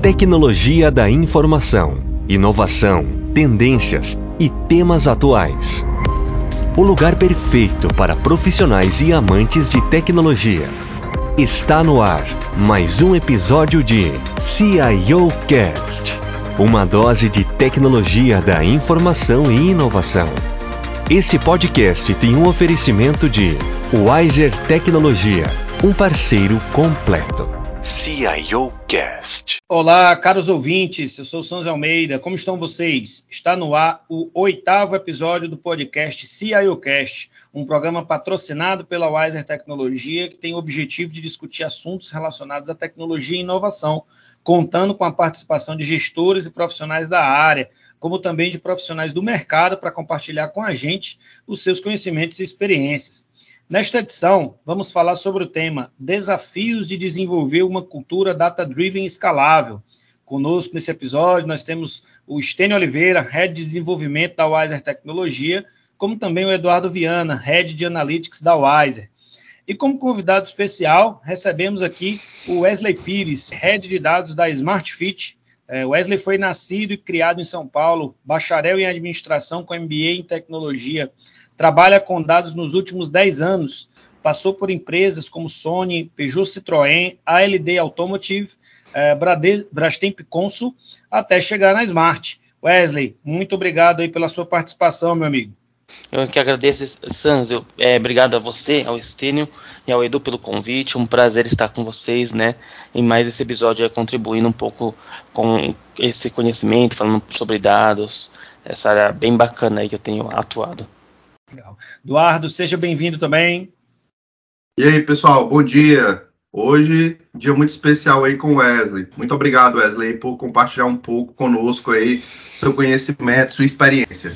tecnologia da informação, inovação, tendências e temas atuais. O lugar perfeito para profissionais e amantes de tecnologia. Está no ar mais um episódio de CIO Cast, uma dose de tecnologia da informação e inovação. Esse podcast tem um oferecimento de Wiser Tecnologia, um parceiro completo. CIO Cast. Olá, caros ouvintes, eu sou o Sanz Almeida, como estão vocês? Está no ar o oitavo episódio do podcast CIO Cast, um programa patrocinado pela Wiser Tecnologia que tem o objetivo de discutir assuntos relacionados à tecnologia e inovação, contando com a participação de gestores e profissionais da área, como também de profissionais do mercado para compartilhar com a gente os seus conhecimentos e experiências. Nesta edição, vamos falar sobre o tema Desafios de desenvolver uma cultura data-driven escalável. Conosco nesse episódio, nós temos o Stênio Oliveira, Head de Desenvolvimento da Wiser Tecnologia, como também o Eduardo Viana, Head de Analytics da Wiser. E como convidado especial, recebemos aqui o Wesley Pires, Head de Dados da SmartFit. É, Wesley foi nascido e criado em São Paulo, bacharel em Administração com MBA em Tecnologia trabalha com dados nos últimos 10 anos, passou por empresas como Sony, Peugeot Citroën, ALD Automotive, eh, Brastemp Consul, até chegar na Smart. Wesley, muito obrigado aí pela sua participação, meu amigo. Eu que agradeço, Sanz. Eu, é, obrigado a você, ao Estênio e ao Edu pelo convite. Um prazer estar com vocês, né? Em mais esse episódio, é, contribuindo um pouco com esse conhecimento, falando sobre dados, essa área bem bacana aí que eu tenho atuado. Legal. Eduardo, seja bem-vindo também. E aí, pessoal, bom dia. Hoje, dia muito especial aí com o Wesley. Muito obrigado, Wesley, por compartilhar um pouco conosco aí seu conhecimento, sua experiência.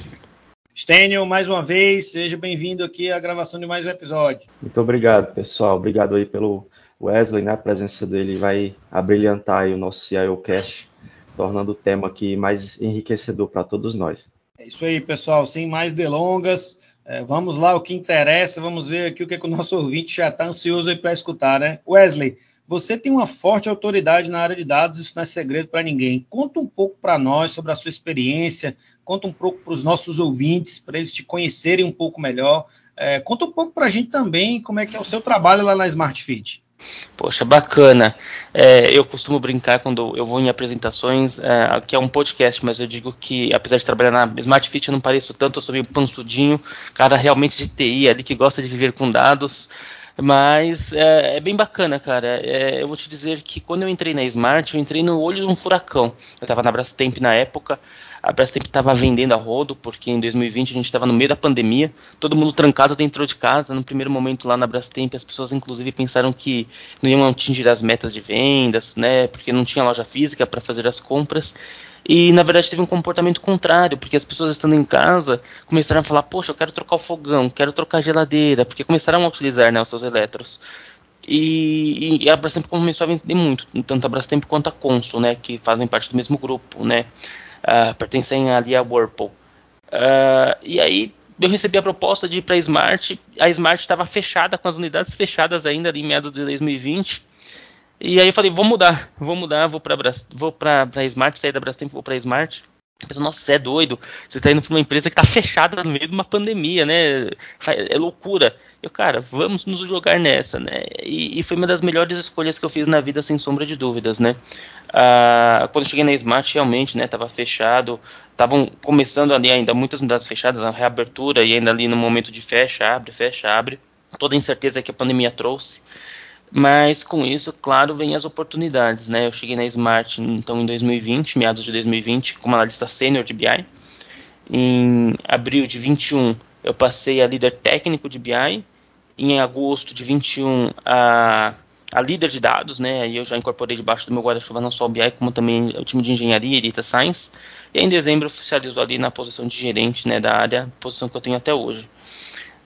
Stênio, mais uma vez, seja bem-vindo aqui à gravação de mais um episódio. Muito obrigado, pessoal. Obrigado aí pelo Wesley, né? A presença dele vai abrilhantar aí o nosso CIO Cash, tornando o tema aqui mais enriquecedor para todos nós. É isso aí, pessoal. Sem mais delongas, é, vamos lá, o que interessa, vamos ver aqui o que, é que o nosso ouvinte já está ansioso para escutar, né? Wesley, você tem uma forte autoridade na área de dados, isso não é segredo para ninguém. Conta um pouco para nós sobre a sua experiência, conta um pouco para os nossos ouvintes, para eles te conhecerem um pouco melhor. É, conta um pouco para a gente também como é que é o seu trabalho lá na Smart Fit. Poxa, bacana. É, eu costumo brincar quando eu vou em apresentações, é, que é um podcast, mas eu digo que, apesar de trabalhar na Smart Fit, eu não pareço tanto, eu sou meio pansudinho, cara realmente de TI, ali que gosta de viver com dados. Mas é, é bem bacana, cara. É, eu vou te dizer que quando eu entrei na Smart, eu entrei no olho de um furacão. Eu estava na Brastemp na época, a Brastemp estava vendendo a rodo, porque em 2020 a gente estava no meio da pandemia, todo mundo trancado dentro de casa. No primeiro momento lá na Brastemp, as pessoas inclusive pensaram que não iam atingir as metas de vendas, né? Porque não tinha loja física para fazer as compras. E na verdade teve um comportamento contrário, porque as pessoas estando em casa começaram a falar: Poxa, eu quero trocar o fogão, quero trocar a geladeira, porque começaram a utilizar né, os seus eletros. E, e, a Brastemp começou a vender muito, tanto a Brastemp quanto a Consul, né, que fazem parte do mesmo grupo, né uh, pertencem ali à Whirlpool. Uh, e aí eu recebi a proposta de ir para a Smart. A Smart estava fechada, com as unidades fechadas ainda em meados de 2020. E aí eu falei, vou mudar, vou mudar, vou para vou para Smart, sair da Brastemp, vou para Smart. Pensou, nossa, você é doido. Você está indo para uma empresa que está fechada no meio de uma pandemia, né? É loucura. Eu, cara, vamos nos jogar nessa, né? E, e foi uma das melhores escolhas que eu fiz na vida, sem sombra de dúvidas, né? Ah, quando eu cheguei na Smart, realmente, né? Tava fechado. Estavam começando ali ainda muitas unidades fechadas, a reabertura e ainda ali no momento de fecha, abre, fecha, abre. Toda a incerteza que a pandemia trouxe. Mas com isso, claro, vem as oportunidades, né? Eu cheguei na Smart então em 2020, meados de 2020, como analista sênior de BI. Em abril de 21, eu passei a líder técnico de BI. Em agosto de 21, a, a líder de dados, né? Aí eu já incorporei debaixo do meu guarda-chuva não só o BI, como também o time de engenharia e data science. E em dezembro oficializou ali na posição de gerente, né, da área, posição que eu tenho até hoje.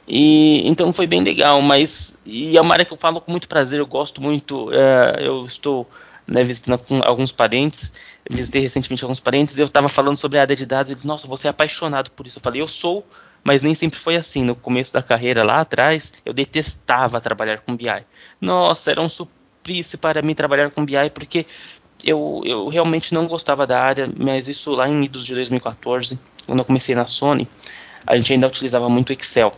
E então foi bem legal, mas e é uma área que eu falo com muito prazer, eu gosto muito. É, eu estou né, visitando alguns parentes, visitei recentemente alguns parentes, eu estava falando sobre a área de dados, eles, nossa, você é apaixonado por isso. Eu falei, eu sou, mas nem sempre foi assim. No começo da carreira lá atrás, eu detestava trabalhar com BI. Nossa, era um suplício para mim trabalhar com BI, porque eu, eu realmente não gostava da área, mas isso lá em idos de 2014, quando eu comecei na Sony, a gente ainda utilizava muito Excel.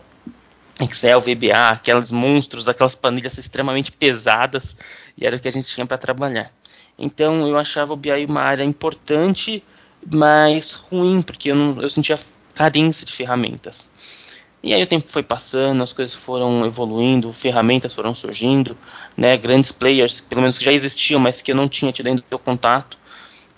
Excel, VBA, aqueles monstros, aquelas planilhas extremamente pesadas, e era o que a gente tinha para trabalhar. Então eu achava o BI uma área importante, mas ruim, porque eu, não, eu sentia carência de ferramentas. E aí o tempo foi passando, as coisas foram evoluindo, ferramentas foram surgindo, né, grandes players, pelo menos que já existiam, mas que eu não tinha tido ainda o contato.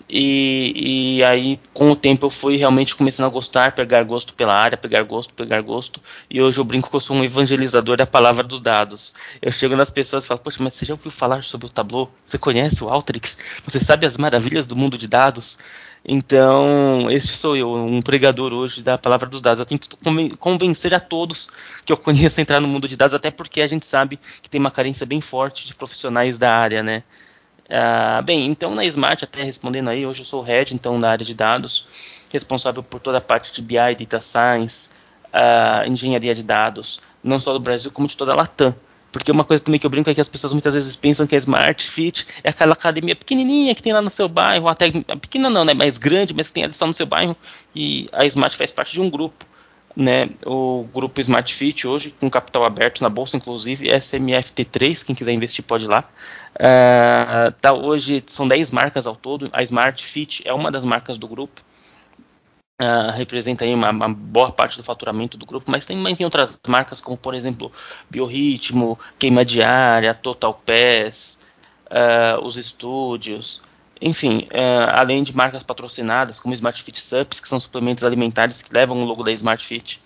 E, e, aí, com o tempo, eu fui realmente começando a gostar, pegar gosto pela área, pegar gosto, pegar gosto. E hoje eu brinco que eu sou um evangelizador da palavra dos dados. Eu chego nas pessoas e falo, poxa, mas você já ouviu falar sobre o Tableau? Você conhece o Alteryx? Você sabe as maravilhas do mundo de dados? Então, esse sou eu, um pregador hoje da palavra dos dados. Eu tento convencer a todos que eu conheço a entrar no mundo de dados, até porque a gente sabe que tem uma carência bem forte de profissionais da área, né? Ah, bem, então na Smart, até respondendo aí, hoje eu sou o Head, então na área de dados, responsável por toda a parte de BI, Data Science, uh, engenharia de dados, não só do Brasil, como de toda a Latam. Porque uma coisa também que eu brinco é que as pessoas muitas vezes pensam que a Smart Fit é aquela academia pequenininha que tem lá no seu bairro, até pequena não, né, mais grande, mas que tem ali só no seu bairro, e a Smart faz parte de um grupo, né, o grupo Smart Fit hoje, com capital aberto na bolsa, inclusive, SMFT3, quem quiser investir pode ir lá. Uh, tá, hoje são 10 marcas ao todo, a Smart Fit é uma das marcas do grupo, Uh, representa aí uma, uma, boa parte do faturamento do grupo, mas também tem outras marcas como, por exemplo, Biorritmo, Queima Diária, Total Pass, uh, os estúdios, enfim, uh, além de marcas patrocinadas como Smart Fit Sups, que são suplementos alimentares que levam o logo da Smart Fit.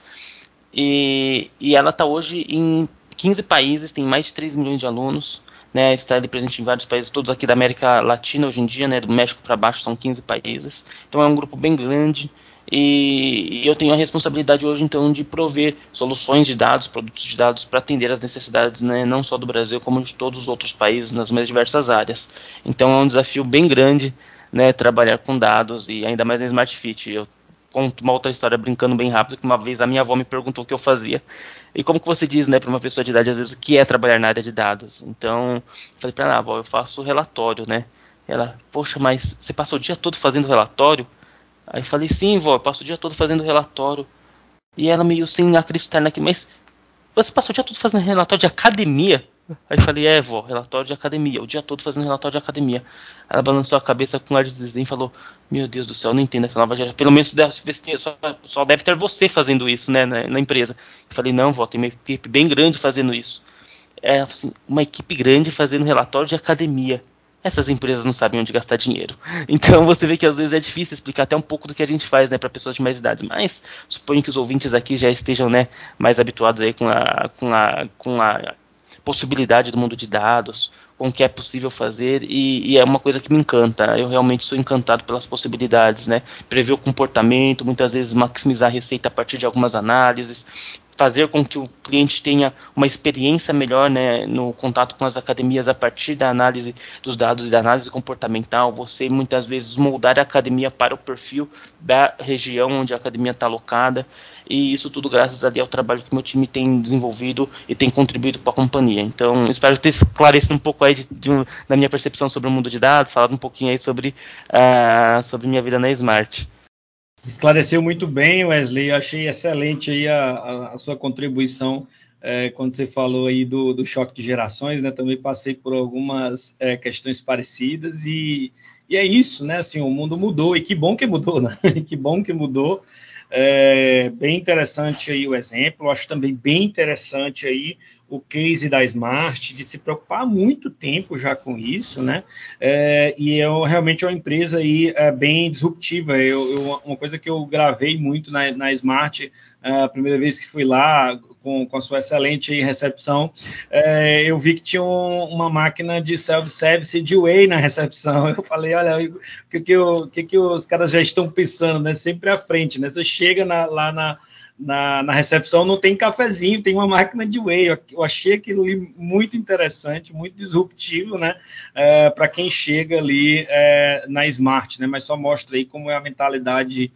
E, e ela está hoje em 15 países, tem mais de 3 milhões de alunos, né, está presente em vários países, todos aqui da América Latina hoje em dia, né, do México para baixo são 15 países. Então é um grupo bem grande, e, eu tenho a responsabilidade hoje então de prover soluções de dados, produtos de dados para atender as necessidades né, não só do Brasil como de todos os outros países nas mais diversas áreas. Então é um desafio bem grande né, trabalhar com dados e ainda mais na Smart Fit. Eu conto uma outra história brincando bem rápido que uma vez a minha avó me perguntou o que eu fazia e como que você diz né para uma pessoa de idade às vezes o que é trabalhar na área de dados. Então falei para ela, avó, eu faço relatório, né? Ela, poxa, mas você passa o dia todo fazendo relatório? Aí falei, sim, vó, passo o dia todo fazendo relatório. E ela meio sem acreditar naquilo, mas você passou o dia todo fazendo relatório de academia? Aí falei, é, vó, relatório de academia, o dia todo fazendo relatório de academia. Ela balançou a cabeça com ar de desdém e falou, meu Deus do céu, não entendo essa nova geração. Pelo menos só, só deve ter você fazendo isso, né, na, na empresa. Eu falei, não, vó, tem uma equipe bem grande fazendo isso. É, assim, uma equipe grande fazendo relatório de academia essas empresas não sabem onde gastar dinheiro. Então você vê que às vezes é difícil explicar até um pouco do que a gente faz, né, para pessoas de mais idade. Mas suponho que os ouvintes aqui já estejam, né, mais habituados aí com a, com a, com a possibilidade do mundo de dados, com o que é possível fazer e, e, é uma coisa que me encanta. Eu realmente sou encantado pelas possibilidades, né? Prever o comportamento, muitas vezes maximizar a receita a partir de algumas análises, fazer com que o cliente tenha uma experiência melhor né, no contato com as academias a partir da análise dos dados e da análise comportamental, você muitas vezes moldar a academia para o perfil da região onde a academia está alocada, e isso tudo graças ali ao trabalho que meu time tem desenvolvido e tem contribuído para a companhia. Então, espero ter esclarecido um pouco aí de, de, da minha percepção sobre o mundo de dados, falado um pouquinho aí sobre, uh, sobre minha vida na Smart. Esclareceu muito bem, Wesley. Eu achei excelente aí a, a, a sua contribuição é, quando você falou aí do, do, choque de gerações, né? Também passei por algumas é, questões parecidas e, e, é isso, né? Assim, o mundo mudou e que bom que mudou, né? que bom que mudou. É, bem interessante aí o exemplo. Acho também bem interessante aí o case da Smart, de se preocupar há muito tempo já com isso, né? É, e é realmente uma empresa aí é, bem disruptiva. Eu, eu, uma coisa que eu gravei muito na, na Smart, é, a primeira vez que fui lá, com, com a sua excelente recepção, é, eu vi que tinha um, uma máquina de self-service de whey na recepção. Eu falei, olha, o que, que, o que, que os caras já estão pensando, né? Sempre à frente, né? Você chega na, lá na na, na, recepção não tem cafezinho, tem uma máquina de whey. Eu, achei aquilo ali muito interessante, muito disruptivo, né? É, para quem chega ali é, na Smart, né? Mas só mostra aí como é a mentalidade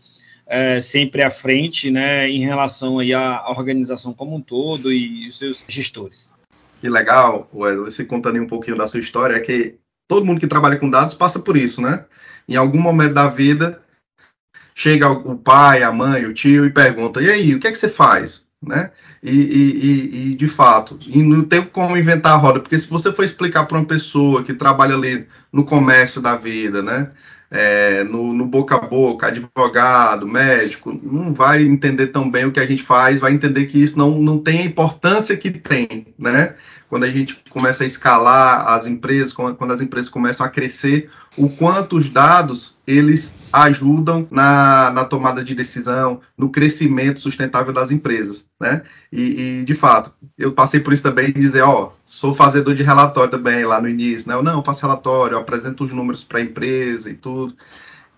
é, sempre à frente, né? Em relação aí à, organização como um todo e os seus gestores. Que legal, Wesley, você contando um pouquinho da sua história, é que todo mundo que trabalha com dados passa por isso, né? Em algum momento da vida, chega o pai, a mãe, o tio e pergunta: e aí, o que é que você faz? Né? E, e, e, de fato, e não tem como inventar a roda, porque se você for explicar para uma pessoa que trabalha ali no comércio da vida, né? É, no, no, boca a boca, advogado, médico, não vai entender tão bem o que a gente faz, vai entender que isso não, não tem a importância que tem, né? quando a gente começa a escalar as empresas, quando as empresas começam a crescer, o quanto os dados eles ajudam na, na tomada de decisão, no crescimento sustentável das empresas, né? E, e, de fato, eu passei por isso também dizer, ó, sou fazedor de relatório também lá no início, né? Eu não, eu faço relatório, apresento os números para a empresa e tudo.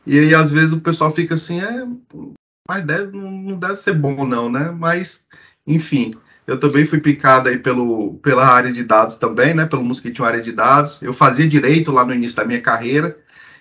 E aí às vezes o pessoal fica assim, é, mas deve, não deve ser bom não, né? Mas enfim, eu também fui picado aí pelo, pela área de dados também, né? Pelo mosquitinho área de dados. Eu fazia direito lá no início da minha carreira.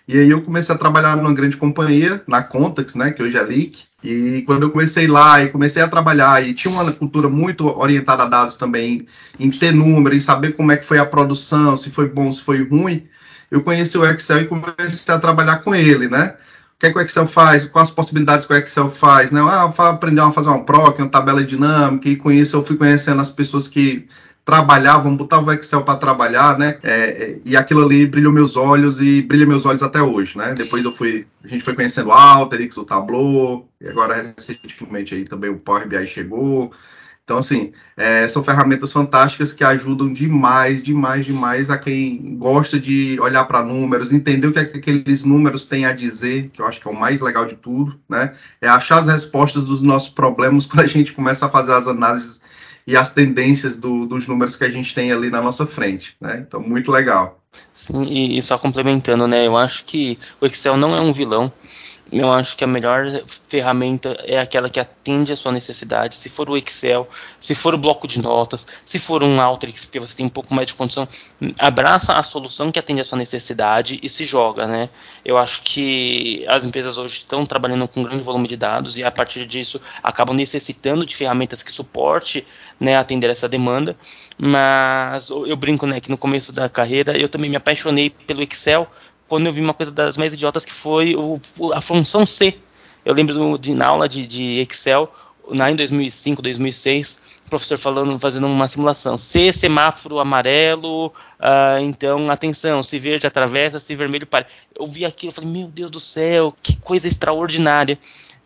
E aí eu comecei a trabalhar numa grande companhia, na Contax, né? Que hoje é Leak. E quando eu comecei lá e comecei a trabalhar, e tinha uma cultura muito orientada a dados também, em ter número, em saber como é que foi a produção, se foi bom, se foi ruim, eu conheci o Excel e comecei a trabalhar com ele, né? Que, é que o Excel faz, quais as possibilidades que o Excel faz, né? Ah, aprender a fazer uma PROC, uma tabela dinâmica, e com isso eu fui conhecendo as pessoas que trabalhavam, botavam o Excel para trabalhar, né? É, é, e aquilo ali brilhou meus olhos e brilha meus olhos até hoje, né? Depois eu fui, a gente foi conhecendo o Alteryx, o Tableau, e agora recentemente aí também o Power BI chegou. Então, assim, é, são ferramentas fantásticas que ajudam demais, demais, demais a quem gosta de olhar para números, entender o que, é que aqueles números têm a dizer, que eu acho que é o mais legal de tudo, né? É achar as respostas dos nossos problemas quando a gente começa a fazer as análises e as tendências do, dos números que a gente tem ali na nossa frente, né? Então, muito legal. Sim, e, e só complementando, né? Eu acho que o Excel não é um vilão eu acho que a melhor ferramenta é aquela que atende a sua necessidade. Se for o Excel, se for o bloco de notas, se for um Alteryx, porque você tem um pouco mais de condição, abraça a solução que atende a sua necessidade e se joga, né? Eu acho que as empresas hoje estão trabalhando com um grande volume de dados e a partir disso acabam necessitando de ferramentas que suporte, né, atender essa demanda. Mas eu brinco, né, que no começo da carreira eu também me apaixonei pelo Excel quando eu vi uma coisa das mais idiotas que foi o, a função C. Eu lembro de, na aula de, de Excel, lá em 2005, 2006, o professor falando, fazendo uma simulação. C, semáforo amarelo, uh, então atenção, se verde atravessa, se vermelho para. Eu vi aquilo, eu falei, meu Deus do céu, que coisa extraordinária.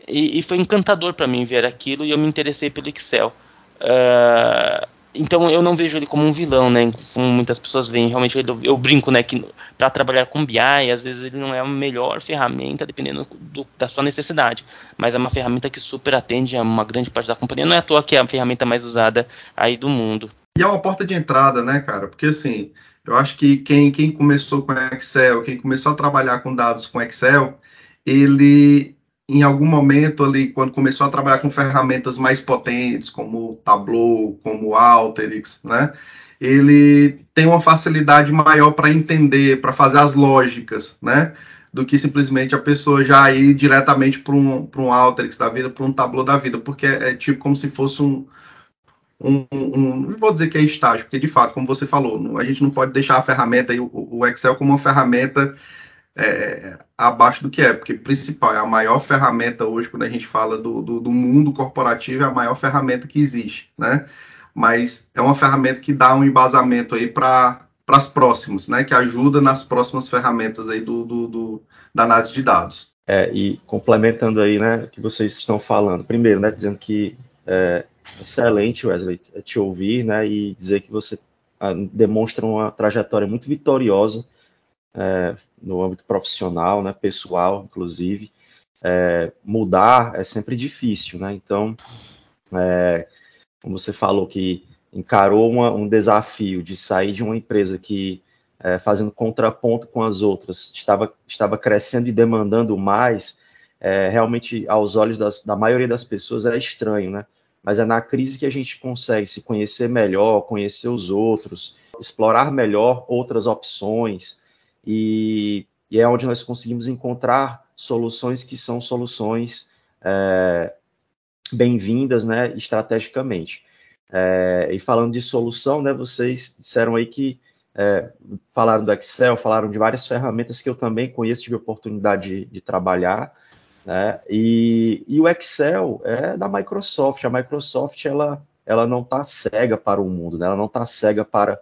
E, e foi encantador para mim ver aquilo e eu me interessei pelo Excel. Uh, então eu não vejo ele como um vilão, né? Como muitas pessoas veem. Realmente eu, eu brinco, né? Que para trabalhar com BI, às vezes ele não é a melhor ferramenta, dependendo do, da sua necessidade. Mas é uma ferramenta que super atende a uma grande parte da companhia. Não é à toa que é a ferramenta mais usada aí do mundo. E é uma porta de entrada, né, cara? Porque assim, eu acho que quem, quem começou com Excel, quem começou a trabalhar com dados com Excel, ele em algum momento ali, quando começou a trabalhar com ferramentas mais potentes, como o Tableau, como o Alteryx, né? Ele tem uma facilidade maior para entender, para fazer as lógicas, né? Do que simplesmente a pessoa já ir diretamente para um, um Alteryx da vida, para um Tableau da vida, porque é, é tipo como se fosse um, um, um, não vou dizer que é estágio, porque de fato, como você falou, a gente não pode deixar a ferramenta, o Excel como uma ferramenta é, abaixo do que é, porque principal é a maior ferramenta hoje quando a gente fala do, do, do mundo corporativo é a maior ferramenta que existe, né? Mas é uma ferramenta que dá um embasamento aí para as próximas, né? Que ajuda nas próximas ferramentas aí do, do, do da análise de dados. É, e complementando aí, né, o que vocês estão falando. Primeiro, né, dizendo que é excelente, Wesley, te ouvir, né, e dizer que você ah, demonstra uma trajetória muito vitoriosa é, no âmbito profissional, né, pessoal, inclusive, é, mudar é sempre difícil, né? Então, é, como você falou que encarou uma, um desafio de sair de uma empresa que é, fazendo contraponto com as outras estava, estava crescendo e demandando mais, é, realmente aos olhos das, da maioria das pessoas é estranho, né? Mas é na crise que a gente consegue se conhecer melhor, conhecer os outros, explorar melhor outras opções, e, e é onde nós conseguimos encontrar soluções que são soluções é, bem-vindas, né, estrategicamente. É, e falando de solução, né, vocês disseram aí que é, falaram do Excel, falaram de várias ferramentas que eu também conheço, tive oportunidade de, de trabalhar, né? E, e, o Excel é da Microsoft. A Microsoft ela, ela não está cega para o mundo, né? ela não está cega para,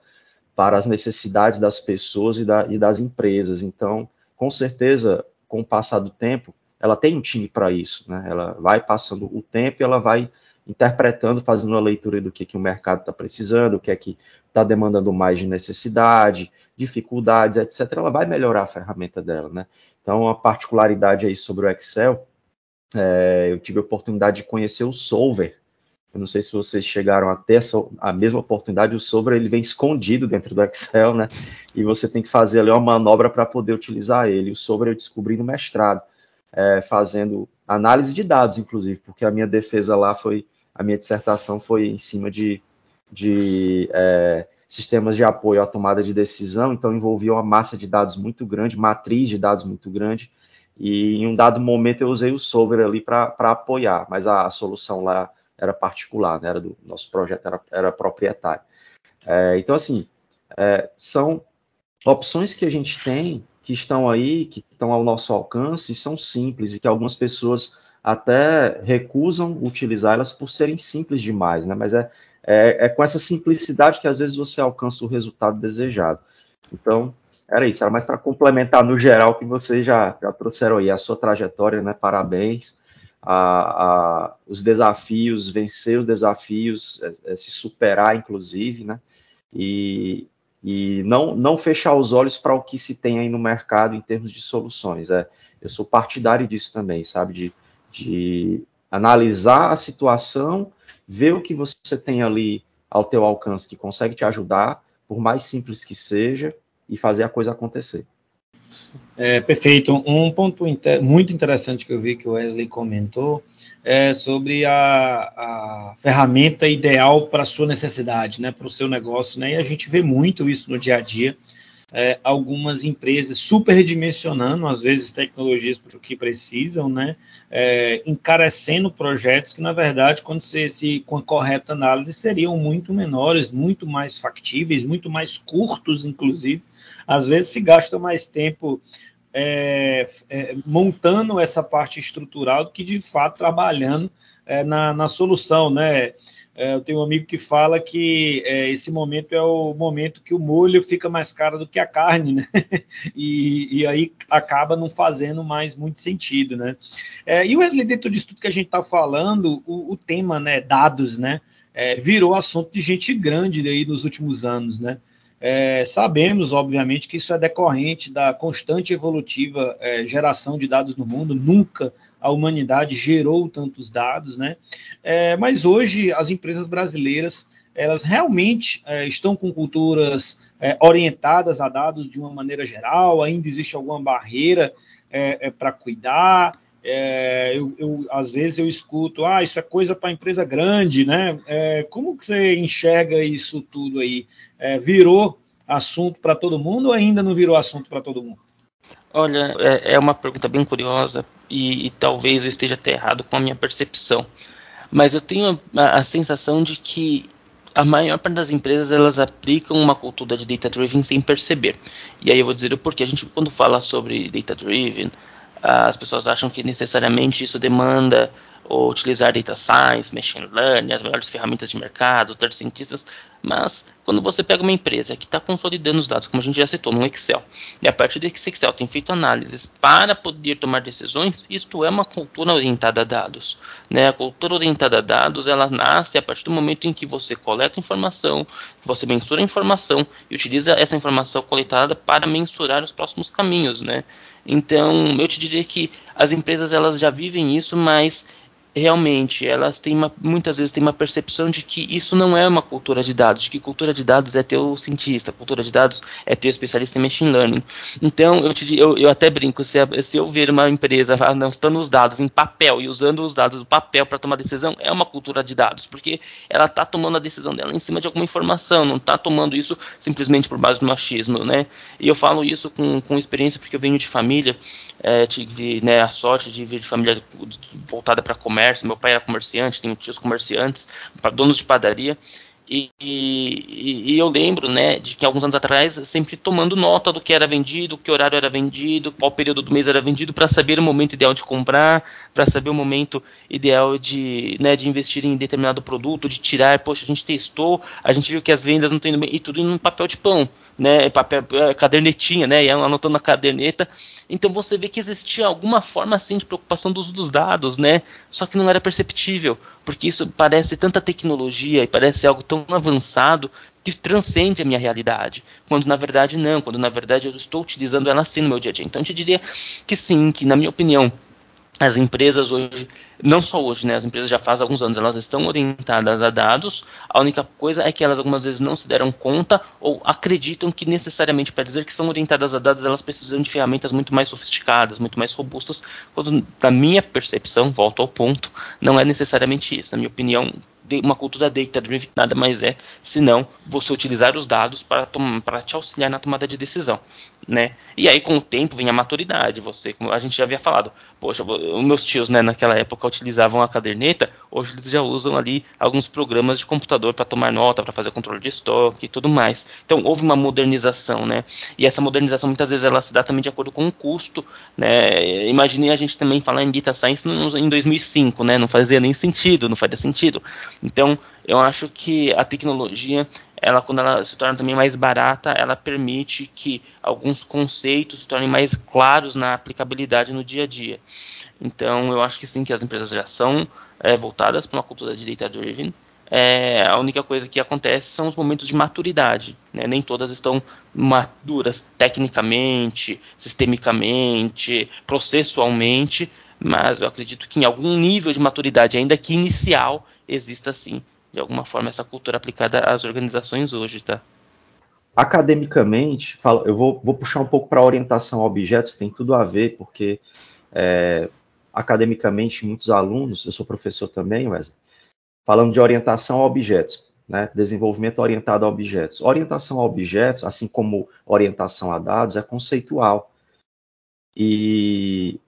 para as necessidades das pessoas e, da, e das empresas. Então, com certeza, com o passar do tempo, ela tem um time para isso, né? Ela vai passando o tempo e ela vai interpretando, fazendo uma leitura do que, que o mercado está precisando, o que é que está demandando mais de necessidade, dificuldades, etc. Ela vai melhorar a ferramenta dela, né? Então, a particularidade aí sobre o Excel, é, eu tive a oportunidade de conhecer o Solver. Eu não sei se vocês chegaram a ter essa, a mesma oportunidade. O Solver ele vem escondido dentro do Excel, né? E você tem que fazer ali uma manobra para poder utilizar ele. O Solver eu descobri no mestrado é, fazendo análise de dados, inclusive, porque a minha defesa lá foi, a minha dissertação foi em cima de, de é, sistemas de apoio à tomada de decisão, então envolvia uma massa de dados muito grande, matriz de dados muito grande, e em um dado momento eu usei o solver ali para apoiar, mas a, a, solução lá era particular, né, era do nosso projeto era, era proprietário. É, então, assim, é, são opções que a gente tem que estão aí, que estão ao nosso alcance, e são simples, e que algumas pessoas até recusam utilizá-las por serem simples demais, né? Mas é, é, é, com essa simplicidade que às vezes você alcança o resultado desejado. Então, era isso, era mais para complementar no geral que vocês já, já trouxeram aí a sua trajetória, né? Parabéns. A, a, os desafios, vencer os desafios, é, é se superar, inclusive, né? E, e não, não fechar os olhos para o que se tem aí no mercado em termos de soluções. É, eu sou partidário disso também, sabe? De, de analisar a situação, ver o que você tem ali ao teu alcance que consegue te ajudar, por mais simples que seja, e fazer a coisa acontecer. É, perfeito. Um ponto inter muito interessante que eu vi que o Wesley comentou é sobre a, a ferramenta ideal para sua necessidade, né, para o seu negócio. Né, e a gente vê muito isso no dia a dia. É, algumas empresas superdimensionando, às vezes, tecnologias para o que precisam, né, é, encarecendo projetos que, na verdade, quando se, se, com a correta análise, seriam muito menores, muito mais factíveis, muito mais curtos, inclusive, às vezes se gasta mais tempo é, é, montando essa parte estrutural do que de fato trabalhando é, na, na, solução, né? É, eu tenho um amigo que fala que é, esse momento é o momento que o molho fica mais caro do que a carne, né? e, e, aí acaba não fazendo mais muito sentido, né? É, e Wesley, dentro disso tudo que a gente está falando, o, o, tema, né, dados, né, virou assunto de gente grande aí nos últimos anos, né? É, sabemos, obviamente, que isso é decorrente da constante evolutiva é, geração de dados no mundo. Nunca a humanidade gerou tantos dados, né? É, mas hoje as empresas brasileiras elas realmente é, estão com culturas é, orientadas a dados de uma maneira geral. Ainda existe alguma barreira é, para cuidar? É, eu, eu, às vezes eu escuto, ah, isso é coisa para empresa grande, né? É, como que você enxerga isso tudo aí? é, virou assunto para todo mundo ou ainda não virou assunto para todo mundo? Olha, é, é, uma pergunta bem curiosa e, e, talvez eu esteja até errado com a minha percepção, mas eu tenho a, a sensação de que a maior parte das empresas elas aplicam uma cultura de data driven sem perceber. E aí eu vou dizer o porquê. A gente quando fala sobre data driven, as pessoas acham que necessariamente isso demanda ou utilizar data science, machine learning, as melhores ferramentas de mercado, third cientistas, mas quando você pega uma empresa que está consolidando os dados, como a gente já citou, no Excel, e a partir desse Excel tem feito análises para poder tomar decisões, isto é uma cultura orientada a dados. Né? A cultura orientada a dados, ela nasce a partir do momento em que você coleta informação, você mensura informação e utiliza essa informação coletada para mensurar os próximos caminhos, né? Então, eu te diria que as empresas elas já vivem isso, mas realmente elas têm uma, muitas vezes têm uma percepção de que isso não é uma cultura de dados, de que cultura de dados é ter o cientista, cultura de dados é ter o especialista em machine learning. Então eu, te, eu, eu até brinco, se, se eu ver uma empresa anotando os dados em papel e usando os dados do papel para tomar decisão, é uma cultura de dados, porque ela está tomando a decisão dela em cima de alguma informação, não está tomando isso simplesmente por base do machismo, né? E eu falo isso com, com experiência porque eu venho de família, é, tive né, a sorte de vir de família voltada para comércio comércio, meu pai era comerciante, tenho tios comerciantes, donos de padaria, E, e, e, eu lembro, né, de que alguns anos atrás, sempre tomando nota do que era vendido, que horário era vendido, qual período do mês era vendido, para saber o momento ideal de comprar, para saber o momento ideal de, né, de investir em determinado produto, de tirar. Poxa, a gente testou, a gente viu que as vendas não estão indo bem, e tudo em papel de pão né, papel, é, cadernetinha, né, e anotando na caderneta. Então você vê que existia alguma forma assim de preocupação do uso dos dados, né? Só que não era perceptível, porque isso parece tanta tecnologia e parece algo tão avançado que transcende a minha realidade, quando na verdade não, quando na verdade eu estou utilizando ela assim no meu dia a dia. Então eu te diria que sim, que na minha opinião as empresas hoje, não só hoje, né, as empresas já faz alguns anos, elas estão orientadas a dados, a única coisa é que elas algumas vezes não se deram conta ou acreditam que necessariamente para dizer que são orientadas a dados, elas precisam de ferramentas muito mais sofisticadas, muito mais robustas, quando na minha percepção, volto ao ponto, não é necessariamente isso. Na minha opinião, uma cultura data-driven nada mais é senão você utilizar os dados para, para te auxiliar na tomada de decisão, né? E aí com o tempo vem a maturidade, você, como a gente já havia falado, poxa, os meus tios, né, naquela época utilizavam a caderneta, hoje eles já usam ali alguns programas de computador para tomar nota, para fazer controle de estoque e tudo mais. Então houve uma modernização, né? E essa modernização muitas vezes ela se dá também de acordo com o custo, né? Imagine a gente também falar em data science em 2005, né? Não fazia nem sentido, não fazia sentido. Então, eu acho que a tecnologia, ela quando ela se torna também mais barata, ela permite que alguns conceitos se tornem mais claros na aplicabilidade no dia a dia. Então, eu acho que sim, que as empresas já são é, voltadas para uma cultura de data-driven. É, a única coisa que acontece são os momentos de maturidade. Né? Nem todas estão maduras tecnicamente, sistemicamente, processualmente, mas eu acredito que em algum nível de maturidade, ainda que inicial, exista sim, de alguma forma, essa cultura aplicada às organizações hoje, tá? Academicamente, eu vou, vou puxar um pouco para a orientação a objetos, tem tudo a ver, porque é, academicamente, muitos alunos, eu sou professor também, Wesley, falando de orientação a objetos, né, desenvolvimento orientado a objetos. Orientação a objetos, assim como orientação a dados, é conceitual. E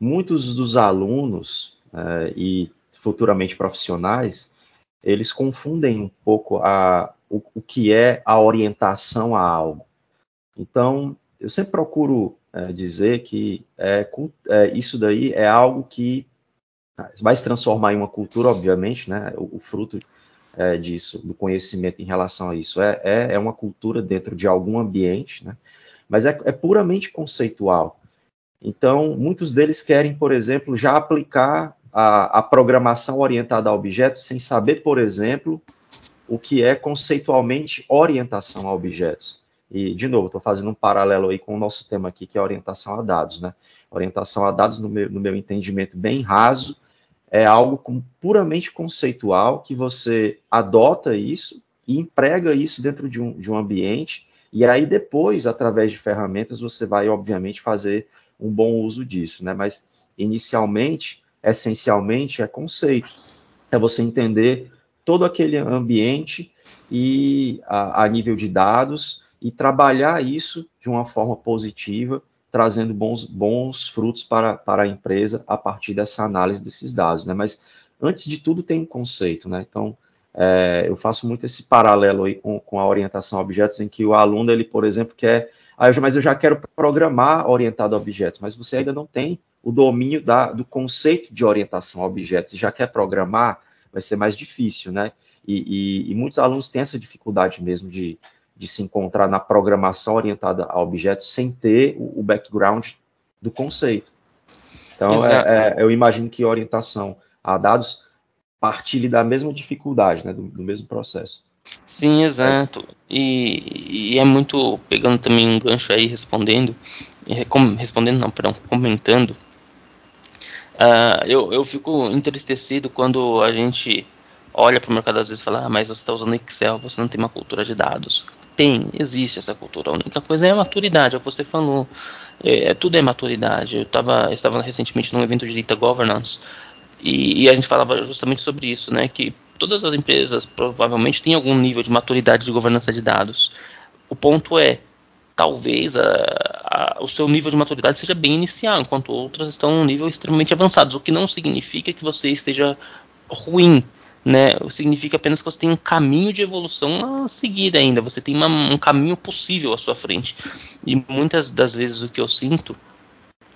muitos dos alunos é, e futuramente profissionais, eles confundem um pouco a, o, o, que é a orientação a algo. Então, eu sempre procuro é, dizer que é, é, isso daí é algo que vai se transformar em uma cultura, obviamente, né? O, o fruto é, disso, do conhecimento em relação a isso, é, é, é uma cultura dentro de algum ambiente, né? Mas é, é puramente conceitual. Então, muitos deles querem, por exemplo, já aplicar a, a programação orientada a objetos sem saber, por exemplo, o que é conceitualmente orientação a objetos. E, de novo, estou fazendo um paralelo aí com o nosso tema aqui, que é orientação a dados. Né? Orientação a dados, no meu, no meu entendimento bem raso, é algo com, puramente conceitual, que você adota isso e emprega isso dentro de um, de um ambiente, e aí depois, através de ferramentas, você vai, obviamente, fazer um bom uso disso, né? Mas inicialmente, essencialmente, é conceito. É você entender todo aquele ambiente e a, a nível de dados e trabalhar isso de uma forma positiva, trazendo bons, bons frutos para, para a empresa a partir dessa análise desses dados, né? Mas antes de tudo tem um conceito, né? Então é, eu faço muito esse paralelo aí com, com a orientação a objetos, em que o aluno, ele, por exemplo, quer ah, mas eu já quero programar orientado a objetos, mas você ainda não tem o domínio da, do conceito de orientação a objetos, e já quer programar, vai ser mais difícil, né? E, e, e muitos alunos têm essa dificuldade mesmo de, de, se encontrar na programação orientada a objetos sem ter o, o background do conceito. Então, é, é, eu imagino que orientação a dados partilhe da mesma dificuldade, né, do, do mesmo processo. Sim, exato. E, e, é muito pegando também um gancho aí respondendo, respondendo não, perdão, comentando. Uh, eu, eu fico entristecido quando a gente olha para o mercado às vezes e fala, ah, mas você está usando Excel, você não tem uma cultura de dados. Tem, existe essa cultura. A única coisa é a maturidade, é o que você falou. É, é tudo é maturidade. Eu tava, estava recentemente num evento de Data Governance e, e, a gente falava justamente sobre isso, né? Que todas as empresas provavelmente têm algum nível de maturidade de governança de dados. O ponto é, talvez a, a, o seu nível de maturidade seja bem inicial, enquanto outras estão em um nível extremamente avançado, o que não significa que você esteja ruim né, significa apenas que você tem um caminho de evolução a seguir ainda, você tem uma, um caminho possível à sua frente. E muitas das vezes o que eu sinto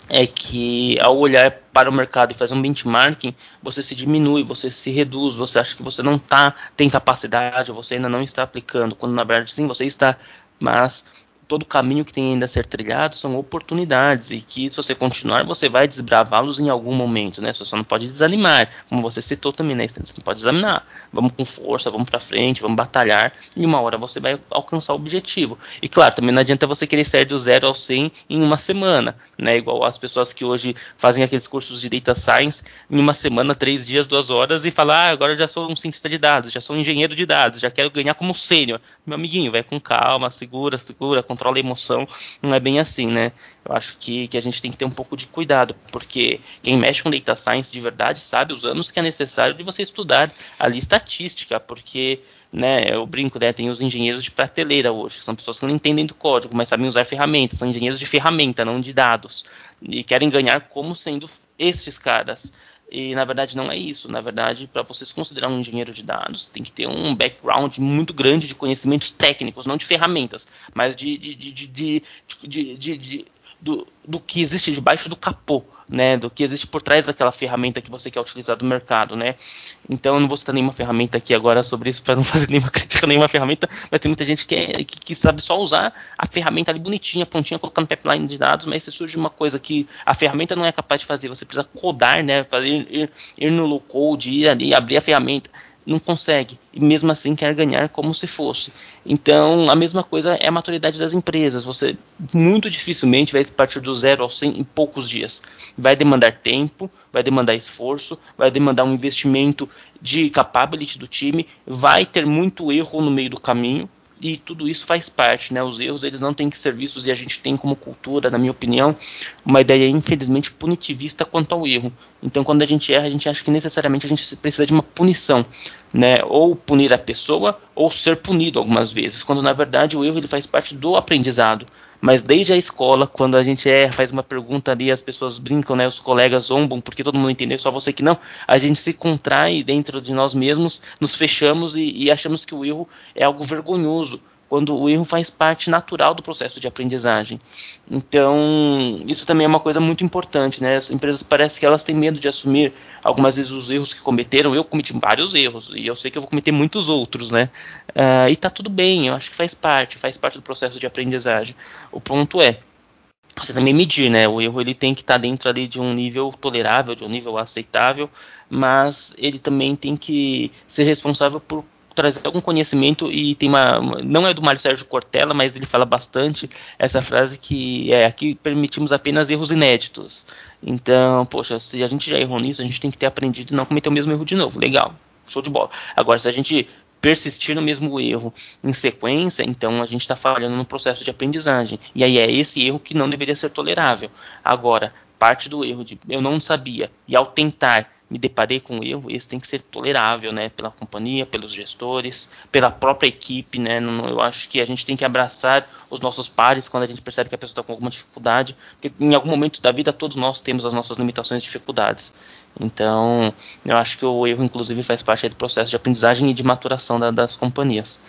é que ao olhar para o mercado e fazer um benchmarking, você se diminui, você se reduz, você acha que você não tá, tem capacidade, você ainda não está aplicando, quando na verdade sim, você está, mas todo caminho que tem ainda a ser trilhado são oportunidades e que se você continuar você vai desbravá-los em algum momento, né? Você só não pode desanimar, como você citou também, né? Você não pode desanimar. Vamos com força, vamos para frente, vamos batalhar e uma hora você vai alcançar o objetivo. E claro, também não adianta você querer sair do zero ao 100 em uma semana, né? Igual as pessoas que hoje fazem aqueles cursos de data science em uma semana, três dias, duas horas e falar, ah, agora eu já sou um cientista de dados, já sou um engenheiro de dados, já quero ganhar como sênior. Meu amiguinho, vai com calma, segura, segura, controla a emoção, não é bem assim, né? Eu acho que, que a gente tem que ter um pouco de cuidado, porque quem mexe com data science de verdade sabe os anos que é necessário de você estudar ali estatística, porque né, eu brinco, né, tem os engenheiros de prateleira hoje, que são pessoas que não entendem do código, mas sabem usar ferramentas, são engenheiros de ferramenta, não de dados, e querem ganhar como sendo estes caras. E na verdade não é isso. Na verdade, para você se considerar um engenheiro de dados, tem que ter um background muito grande de conhecimentos técnicos, não de ferramentas, mas de, de, de, de, de, de, de do, do que existe debaixo do capô, né, do que existe por trás daquela ferramenta que você quer utilizar do mercado, né. Então eu não vou citar nenhuma ferramenta aqui agora sobre isso para não fazer nenhuma crítica nenhuma ferramenta, mas tem muita gente que, é, que, que, sabe só usar a ferramenta ali bonitinha, pontinha, colocar no pipeline de dados, mas se surge uma coisa que a ferramenta não é capaz de fazer, você precisa codar, né, fazer, ir, ir no low code, ir ali, abrir a ferramenta, não consegue e mesmo assim quer ganhar como se fosse. Então, a mesma coisa é a maturidade das empresas. Você muito dificilmente vai partir do zero ao 100 em poucos dias. Vai demandar tempo, vai demandar esforço, vai demandar um investimento de capability do time, vai ter muito erro no meio do caminho, e tudo isso faz parte, né? Os erros eles não têm que ser vistos e a gente tem como cultura, na minha opinião, uma ideia infelizmente punitivista quanto ao erro. Então, quando a gente erra, a gente acha que necessariamente a gente precisa de uma punição, né? Ou punir a pessoa ou ser punido algumas vezes, quando na verdade o erro ele faz parte do aprendizado. Mas desde a escola, quando a gente erra, faz uma pergunta ali, as pessoas brincam, né? Os colegas zombam, porque todo mundo entendeu, só você que não. A gente se contrai dentro de nós mesmos, nos fechamos e, e achamos que o erro é algo vergonhoso quando o erro faz parte natural do processo de aprendizagem. Então, isso também é uma coisa muito importante, né? As empresas parece que elas têm medo de assumir algumas vezes os erros que cometeram. Eu cometi vários erros e eu sei que eu vou cometer muitos outros, né? Uh, e tá tudo bem, eu acho que faz parte, faz parte do processo de aprendizagem. O ponto é você também medir, né? O erro ele tem que estar tá dentro ali de um nível tolerável, de um nível aceitável, mas ele também tem que ser responsável por trazer algum conhecimento e tem uma, não é do Mário Sérgio Cortella, mas ele fala bastante essa frase que é aqui permitimos apenas erros inéditos. Então, poxa, se a gente já errou nisso, a gente tem que ter aprendido e não cometer o mesmo erro de novo. Legal, show de bola. Agora, se a gente persistir no mesmo erro em sequência, então a gente está falhando no processo de aprendizagem. E aí é esse erro que não deveria ser tolerável. Agora, parte do erro de eu não sabia e ao tentar me deparei com um erro, esse tem que ser tolerável, né, pela companhia, pelos gestores, pela própria equipe, né, eu acho que a gente tem que abraçar os nossos pares quando a gente percebe que a pessoa está com alguma dificuldade, porque em algum momento da vida todos nós temos as nossas limitações e dificuldades. Então, eu acho que o erro, inclusive, faz parte do processo de aprendizagem e de maturação da, das companhias.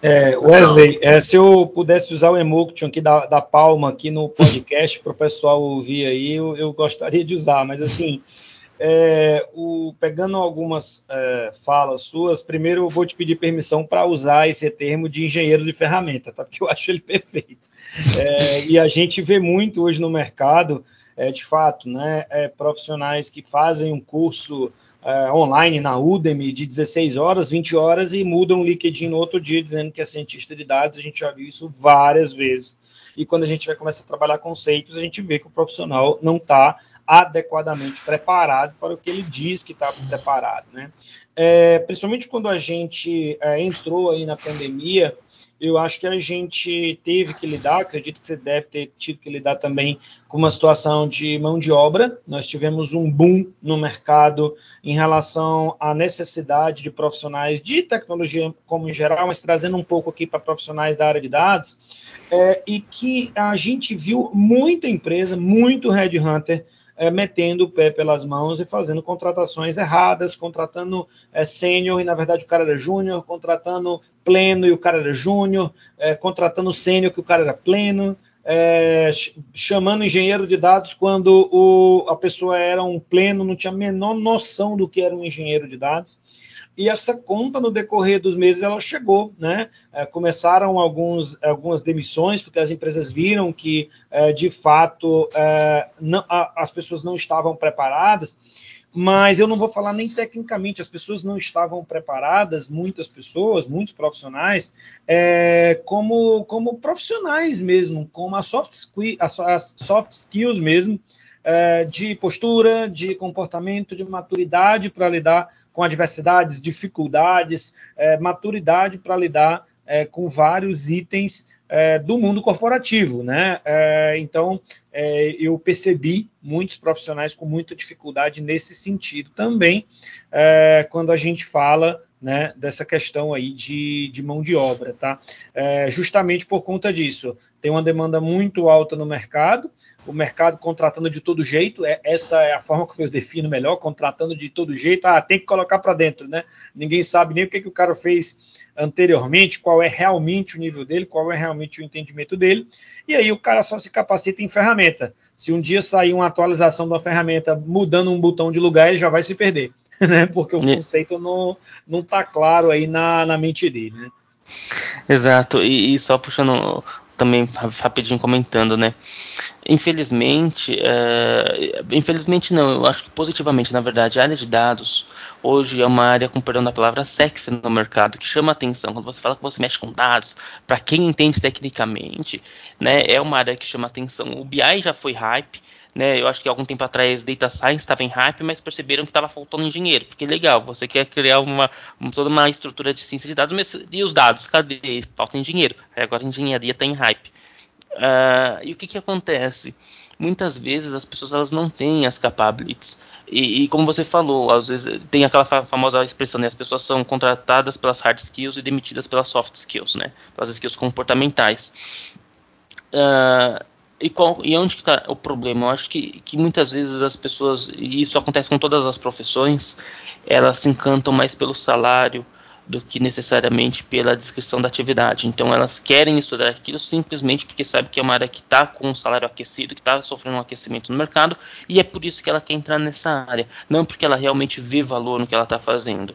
É, Wesley, é, se eu pudesse usar o emotion aqui da, da palma aqui no podcast para o pessoal ouvir aí, eu, eu, gostaria de usar, mas assim, é, o, pegando algumas é, falas suas, primeiro eu vou te pedir permissão para usar esse termo de engenheiro de ferramenta, tá? Porque eu acho ele perfeito. É, e a gente vê muito hoje no mercado, é, de fato, né, profissionais que fazem um curso uh, online na Udemy de 16 horas, 20 horas e mudam um LinkedIn no outro dia dizendo que é cientista de dados. A gente já viu isso várias vezes. E quando a gente vai começar a trabalhar conceitos, a gente vê que o profissional não está adequadamente preparado para o que ele diz que está preparado, né? É, principalmente quando a gente é, entrou aí na pandemia, eu acho que a gente teve que lidar, acredito que você deve ter tido que lidar também com uma situação de mão de obra. Nós tivemos um boom no mercado em relação à necessidade de profissionais de tecnologia como em geral, mas trazendo um pouco aqui para profissionais da área de dados, é, e que a gente viu muita empresa, muito headhunter, é, metendo o pé pelas mãos e fazendo contratações erradas, contratando é, sênior e na verdade o cara era júnior, contratando pleno e o cara era júnior, é, contratando sênior que o cara era pleno. É, chamando engenheiro de dados quando o, a pessoa era um pleno, não tinha a menor noção do que era um engenheiro de dados e essa conta no decorrer dos meses ela chegou, né? É, começaram alguns, algumas demissões porque as empresas viram que é, de fato é, não, as pessoas não estavam preparadas. Mas eu não vou falar nem tecnicamente, as pessoas não estavam preparadas, muitas pessoas, muitos profissionais, como, como profissionais mesmo, como a soft, as, as soft skills mesmo, de postura, de comportamento, de maturidade para lidar com adversidades, dificuldades, é, maturidade para lidar é, com vários itens é, do mundo corporativo, né? É, então, é, eu percebi muitos profissionais com muita dificuldade nesse sentido também, é, quando a gente fala né, dessa questão aí de, de mão de obra, tá? É, justamente por conta disso, tem uma demanda muito alta no mercado, o mercado contratando de todo jeito, é, essa é a forma como eu defino melhor, contratando de todo jeito, ah, tem que colocar para dentro, né? Ninguém sabe nem o que, que o cara fez anteriormente, qual é realmente o nível dele, qual é realmente o entendimento dele, e aí o cara só se capacita em ferramenta. Se um dia sair uma atualização de uma ferramenta mudando um botão de lugar, ele já vai se perder. né? Porque o conceito não, não tá claro aí na, na mente dele, né? Exato, e, e só puxando também rapidinho comentando, né? Infelizmente, é, infelizmente não, eu acho que positivamente, na verdade, a área de dados hoje é uma área, com perdão da palavra, sexy no mercado, que chama atenção. Quando você fala que você mexe com dados, para quem entende tecnicamente, né, é uma área que chama atenção. O BI já foi hype, né? Eu acho que algum tempo atrás Data Science estava em hype, mas perceberam que estava faltando engenheiro, porque legal, você quer criar uma, toda uma estrutura de ciência de dados, mas e os dados? Cadê? Falta engenheiro. Aí agora engenharia está em hype. Uh, e o que, que acontece? Muitas vezes as pessoas elas não têm as capabilities. E, e, como você falou, às vezes tem aquela famosa expressão, né? As pessoas são contratadas pelas hard skills e demitidas pelas soft skills, né? Pelas skills comportamentais. Uh, e, qual, e onde está o problema? Eu acho que, que muitas vezes as pessoas, e isso acontece com todas as profissões, elas se encantam mais pelo salário do que necessariamente pela descrição da atividade. Então elas querem estudar aquilo simplesmente porque sabe que é uma área que está com um salário aquecido, que está sofrendo um aquecimento no mercado, e é por isso que ela quer entrar nessa área, não porque ela realmente vê valor no que ela está fazendo.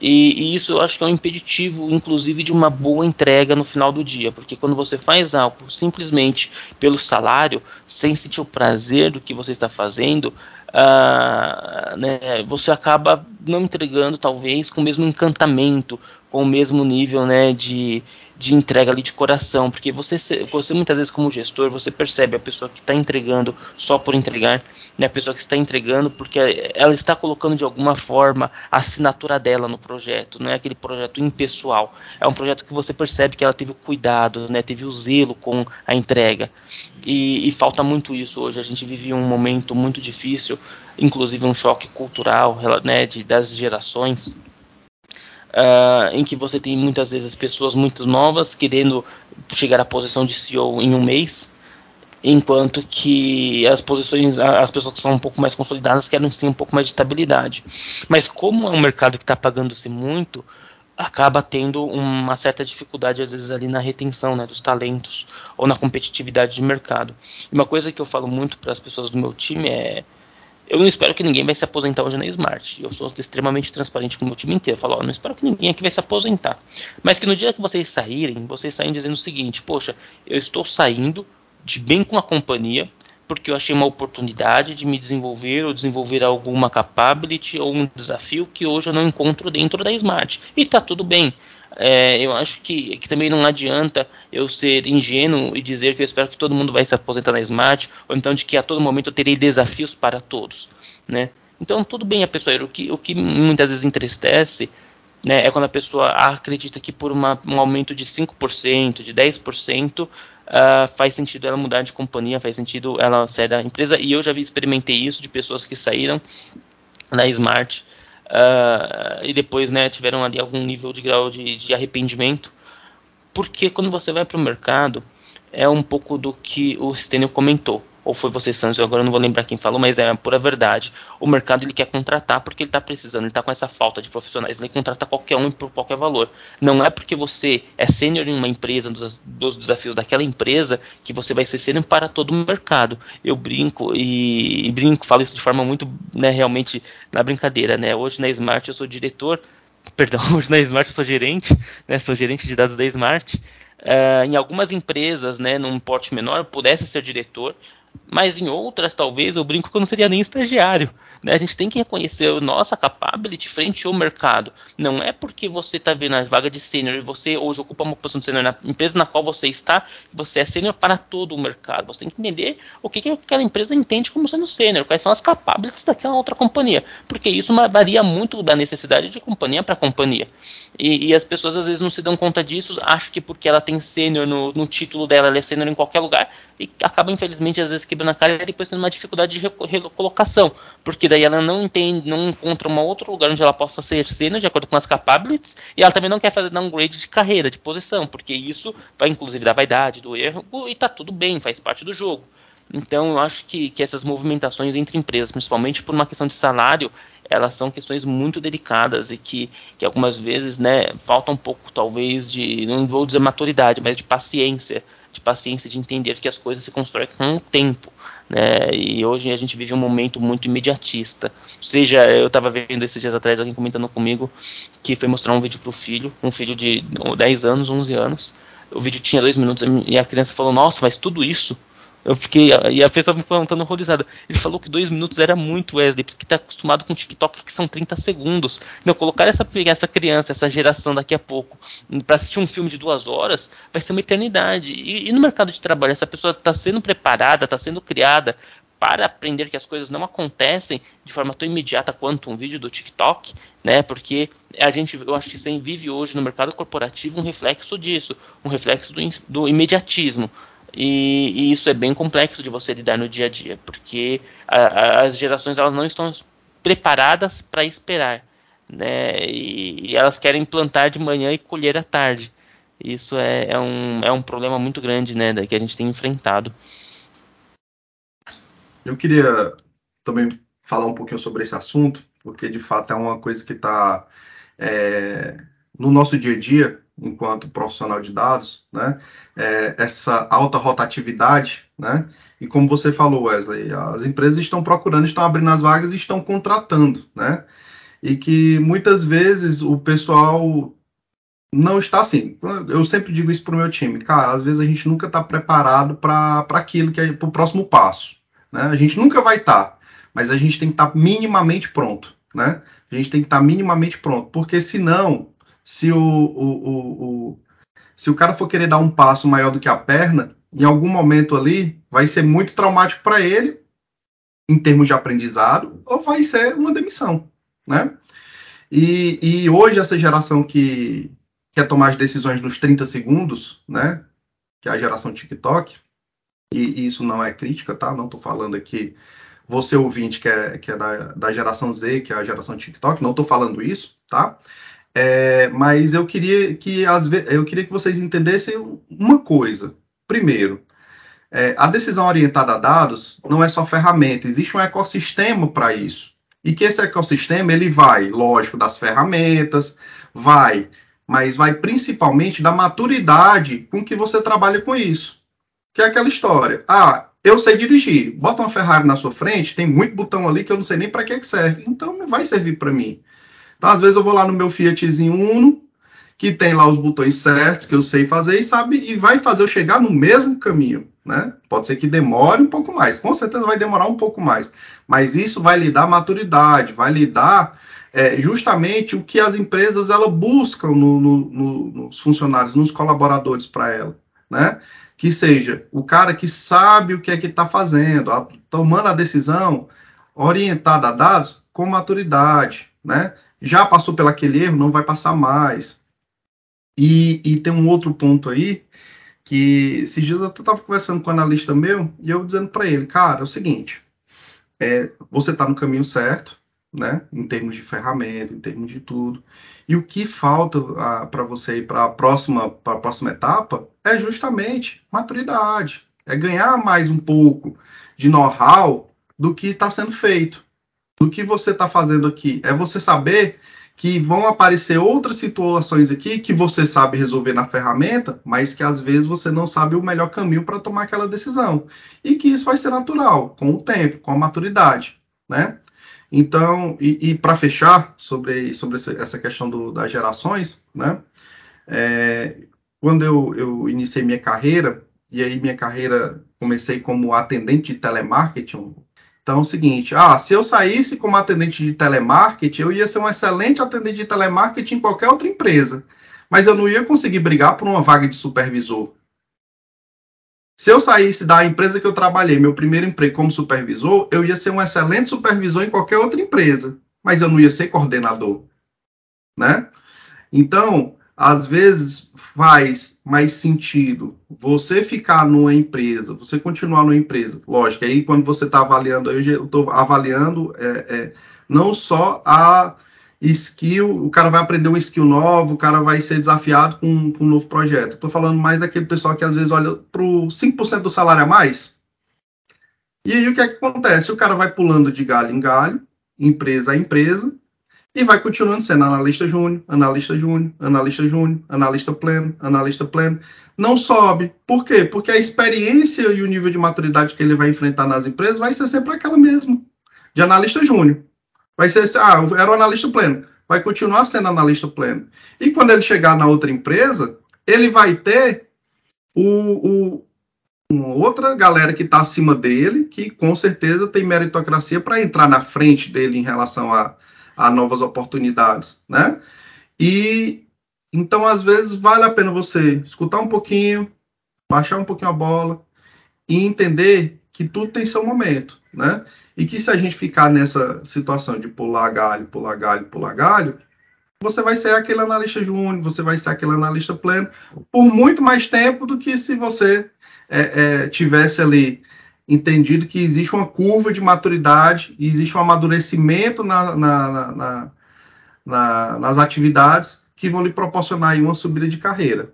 E, e, isso eu acho que é um impeditivo, inclusive, de uma boa entrega no final do dia, porque quando você faz algo simplesmente pelo salário, sem sentir o prazer do que você está fazendo, uh, né, você acaba não entregando, talvez, com o mesmo encantamento, com o mesmo nível né, de, de entrega ali de coração, porque você, você muitas vezes como gestor, você percebe a pessoa que está entregando só por entregar, né, a pessoa que está entregando porque ela está colocando de alguma forma a assinatura dela no projeto, não é aquele projeto impessoal, é um projeto que você percebe que ela teve o cuidado, né, teve o zelo com a entrega, e, e falta muito isso hoje, a gente vive um momento muito difícil, inclusive um choque cultural né, de, das gerações, Uh, em que você tem muitas vezes pessoas muito novas querendo chegar à posição de CEO em um mês, enquanto que as posições, as pessoas que são um pouco mais consolidadas querem ter um pouco mais de estabilidade. Mas como é um mercado que está pagando-se muito, acaba tendo uma certa dificuldade às vezes ali na retenção né, dos talentos ou na competitividade de mercado. E uma coisa que eu falo muito para as pessoas do meu time é eu não espero que ninguém vai se aposentar hoje na Smart. Eu sou extremamente transparente com o meu time inteiro. Eu falo, ó, não espero que ninguém aqui vai se aposentar. Mas que no dia que vocês saírem, vocês saem dizendo o seguinte: poxa, eu estou saindo de bem com a companhia, porque eu achei uma oportunidade de me desenvolver ou desenvolver alguma capability ou um desafio que hoje eu não encontro dentro da Smart. E tá tudo bem. É, eu acho que, que, também não adianta eu ser ingênuo e dizer que eu espero que todo mundo vai se aposentar na Smart, ou então de que a todo momento eu terei desafios para todos, né? Então, tudo bem a pessoa, o que, o que muitas vezes entristece né, é quando a pessoa acredita que por uma, um aumento de 5%, de 10%, uh, ah, faz sentido ela mudar de companhia, faz sentido ela sair da empresa, e eu já vi, experimentei isso de pessoas que saíram da Smart uh, e depois né, tiveram ali algum nível de grau de, de arrependimento, porque quando você vai para o mercado, é um pouco do que o Stênio comentou. Ou foi você, Santos, agora eu não vou lembrar quem falou, mas é a pura verdade. O mercado ele quer contratar porque ele está precisando, ele está com essa falta de profissionais, ele contrata qualquer um por qualquer valor. Não é porque você é sênior em uma empresa, dos, dos, desafios daquela empresa, que você vai ser sênior para todo o mercado. Eu brinco e, e brinco, falo isso de forma muito, né, realmente na brincadeira, né? Hoje na Smart eu sou diretor, perdão, hoje na Smart eu sou gerente, né, sou gerente de dados da Smart. Uh, em algumas empresas, né, num porte menor, pudesse ser diretor, mas em outras, talvez, eu brinco que eu não seria nem estagiário. Né? A gente tem que reconhecer a nossa capability frente ao mercado. Não é porque você está vendo a vaga de sênior e você hoje ocupa uma posição de sênior na empresa na qual você está, você é sênior para todo o mercado. Você tem que entender o que, que aquela empresa entende como sendo sênior, quais são as capabilities daquela outra companhia. Porque isso varia muito da necessidade de companhia para companhia. E, e, as pessoas às vezes não se dão conta disso, acham que porque ela tem sênior no, no, título dela, ela é sênior em qualquer lugar, e acaba, infelizmente, às vezes quebrando a cara e depois tendo uma dificuldade de recolocação. Porque daí ela não entende, não encontra um outro lugar onde ela possa ser sênior de acordo com as capabilities, e ela também não quer fazer downgrade de carreira, de posição, porque isso vai inclusive da vaidade, do erro, e tá tudo bem, faz parte do jogo. Então eu acho que, que essas movimentações entre empresas, principalmente por uma questão de salário, elas são questões muito delicadas e que, que algumas vezes né, falta um pouco, talvez, de, não vou dizer maturidade, mas de paciência de paciência de entender que as coisas se constroem com o tempo. Né? E hoje a gente vive um momento muito imediatista. Seja, eu estava vendo esses dias atrás alguém comentando comigo que foi mostrar um vídeo para o filho, um filho de 10 anos, 11 anos. O vídeo tinha dois minutos e a criança falou: Nossa, mas tudo isso eu fiquei. E a pessoa me perguntando horrorizada. Ele falou que dois minutos era muito, Wesley, porque está acostumado com TikTok que são 30 segundos. Não, colocar essa, essa criança, essa geração daqui a pouco, para assistir um filme de duas horas, vai ser uma eternidade. E, e no mercado de trabalho, essa pessoa está sendo preparada, está sendo criada para aprender que as coisas não acontecem de forma tão imediata quanto um vídeo do TikTok, né? Porque a gente, eu acho que você vive hoje no mercado corporativo um reflexo disso, um reflexo do, do imediatismo. E, e, isso é bem complexo de você lidar no dia a dia, porque a, a, as gerações elas não estão preparadas para esperar, né? E, e, elas querem plantar de manhã e colher à tarde. Isso é, é, um, é um problema muito grande, né, que a gente tem enfrentado. Eu queria também falar um pouquinho sobre esse assunto, porque de fato é uma coisa que está é, no nosso dia a dia, enquanto profissional de dados, né? É, essa alta rotatividade, né? E como você falou, Wesley, as empresas estão procurando, estão abrindo as vagas e estão contratando, né? E que muitas vezes o pessoal não está assim. Eu sempre digo isso para o meu time, cara. Às vezes a gente nunca está preparado para aquilo que é para o próximo passo, né? A gente nunca vai estar, tá, mas a gente tem que estar tá minimamente pronto, né? A gente tem que estar tá minimamente pronto, porque senão se o, o, o, se o cara for querer dar um passo maior do que a perna, em algum momento ali vai ser muito traumático para ele, em termos de aprendizado, ou vai ser uma demissão, né? E, e hoje essa geração que quer tomar as decisões nos 30 segundos, né? Que é a geração TikTok, e, e isso não é crítica, tá? Não estou falando aqui você ouvinte que é, que é da, da geração Z, que é a geração TikTok, não estou falando isso, tá? É, mas eu queria que as, eu queria que vocês entendessem uma coisa. Primeiro, é, a decisão orientada a dados não é só ferramenta, existe um ecossistema para isso. E que esse ecossistema ele vai, lógico, das ferramentas, vai, mas vai principalmente da maturidade com que você trabalha com isso. Que é aquela história. Ah, eu sei dirigir. Bota uma Ferrari na sua frente, tem muito botão ali que eu não sei nem para que, que serve. Então não vai servir para mim. Então, às vezes eu vou lá no meu Fiatzinho Uno, que tem lá os botões certos que eu sei fazer e sabe e vai fazer eu chegar no mesmo caminho, né? Pode ser que demore um pouco mais, com certeza vai demorar um pouco mais, mas isso vai lhe dar maturidade, vai lhe dar é, justamente o que as empresas ela buscam no, no, no, nos funcionários, nos colaboradores para ela, né? Que seja o cara que sabe o que é que está fazendo, a, tomando a decisão orientada a dados com maturidade, né? Já passou pelo aquele erro, não vai passar mais. E, e tem um outro ponto aí, que esses dias eu estava conversando com um analista meu, e eu dizendo para ele, cara, é o seguinte, é, você está no caminho certo, né, em termos de ferramenta, em termos de tudo, e o que falta ah, para você ir para a próxima, próxima etapa é justamente maturidade, é ganhar mais um pouco de know-how do que está sendo feito. Do que você está fazendo aqui. É você saber que vão aparecer outras situações aqui que você sabe resolver na ferramenta, mas que às vezes você não sabe o melhor caminho para tomar aquela decisão. E que isso vai ser natural, com o tempo, com a maturidade, né? Então, e, e para fechar sobre, sobre essa questão do, das gerações, né? É, quando eu, eu iniciei minha carreira, e aí minha carreira comecei como atendente de telemarketing, então é o seguinte, ah, se eu saísse como atendente de telemarketing, eu ia ser um excelente atendente de telemarketing em qualquer outra empresa, mas eu não ia conseguir brigar por uma vaga de supervisor. Se eu saísse da empresa que eu trabalhei, meu primeiro emprego como supervisor, eu ia ser um excelente supervisor em qualquer outra empresa, mas eu não ia ser coordenador, né? Então, às vezes faz mais sentido você ficar numa empresa, você continuar numa empresa. Lógico, aí quando você está avaliando, eu estou avaliando é, é, não só a skill, o cara vai aprender um skill novo, o cara vai ser desafiado com, com um novo projeto. Estou falando mais daquele pessoal que às vezes olha para o 5% do salário a mais. E aí o que, é que acontece? O cara vai pulando de galho em galho, empresa a empresa, e vai continuando sendo analista júnior, analista júnior, analista júnior, analista pleno, analista pleno. Não sobe. Por quê? Porque a experiência e o nível de maturidade que ele vai enfrentar nas empresas vai ser sempre aquela mesma, de analista júnior. Vai ser, ah, era o analista pleno. Vai continuar sendo analista pleno. E quando ele chegar na outra empresa, ele vai ter o, o outra galera que está acima dele, que com certeza tem meritocracia para entrar na frente dele em relação a a novas oportunidades, né? E então às vezes vale a pena você escutar um pouquinho, baixar um pouquinho a bola e entender que tudo tem seu momento, né? E que se a gente ficar nessa situação de pular galho, pular galho, pular galho, você vai ser aquele analista júnior, você vai ser aquele analista pleno por muito mais tempo do que se você é, é, tivesse ali entendido que existe uma curva de maturidade, existe um amadurecimento na, na, na, nas atividades que vão lhe proporcionar uma subida de carreira.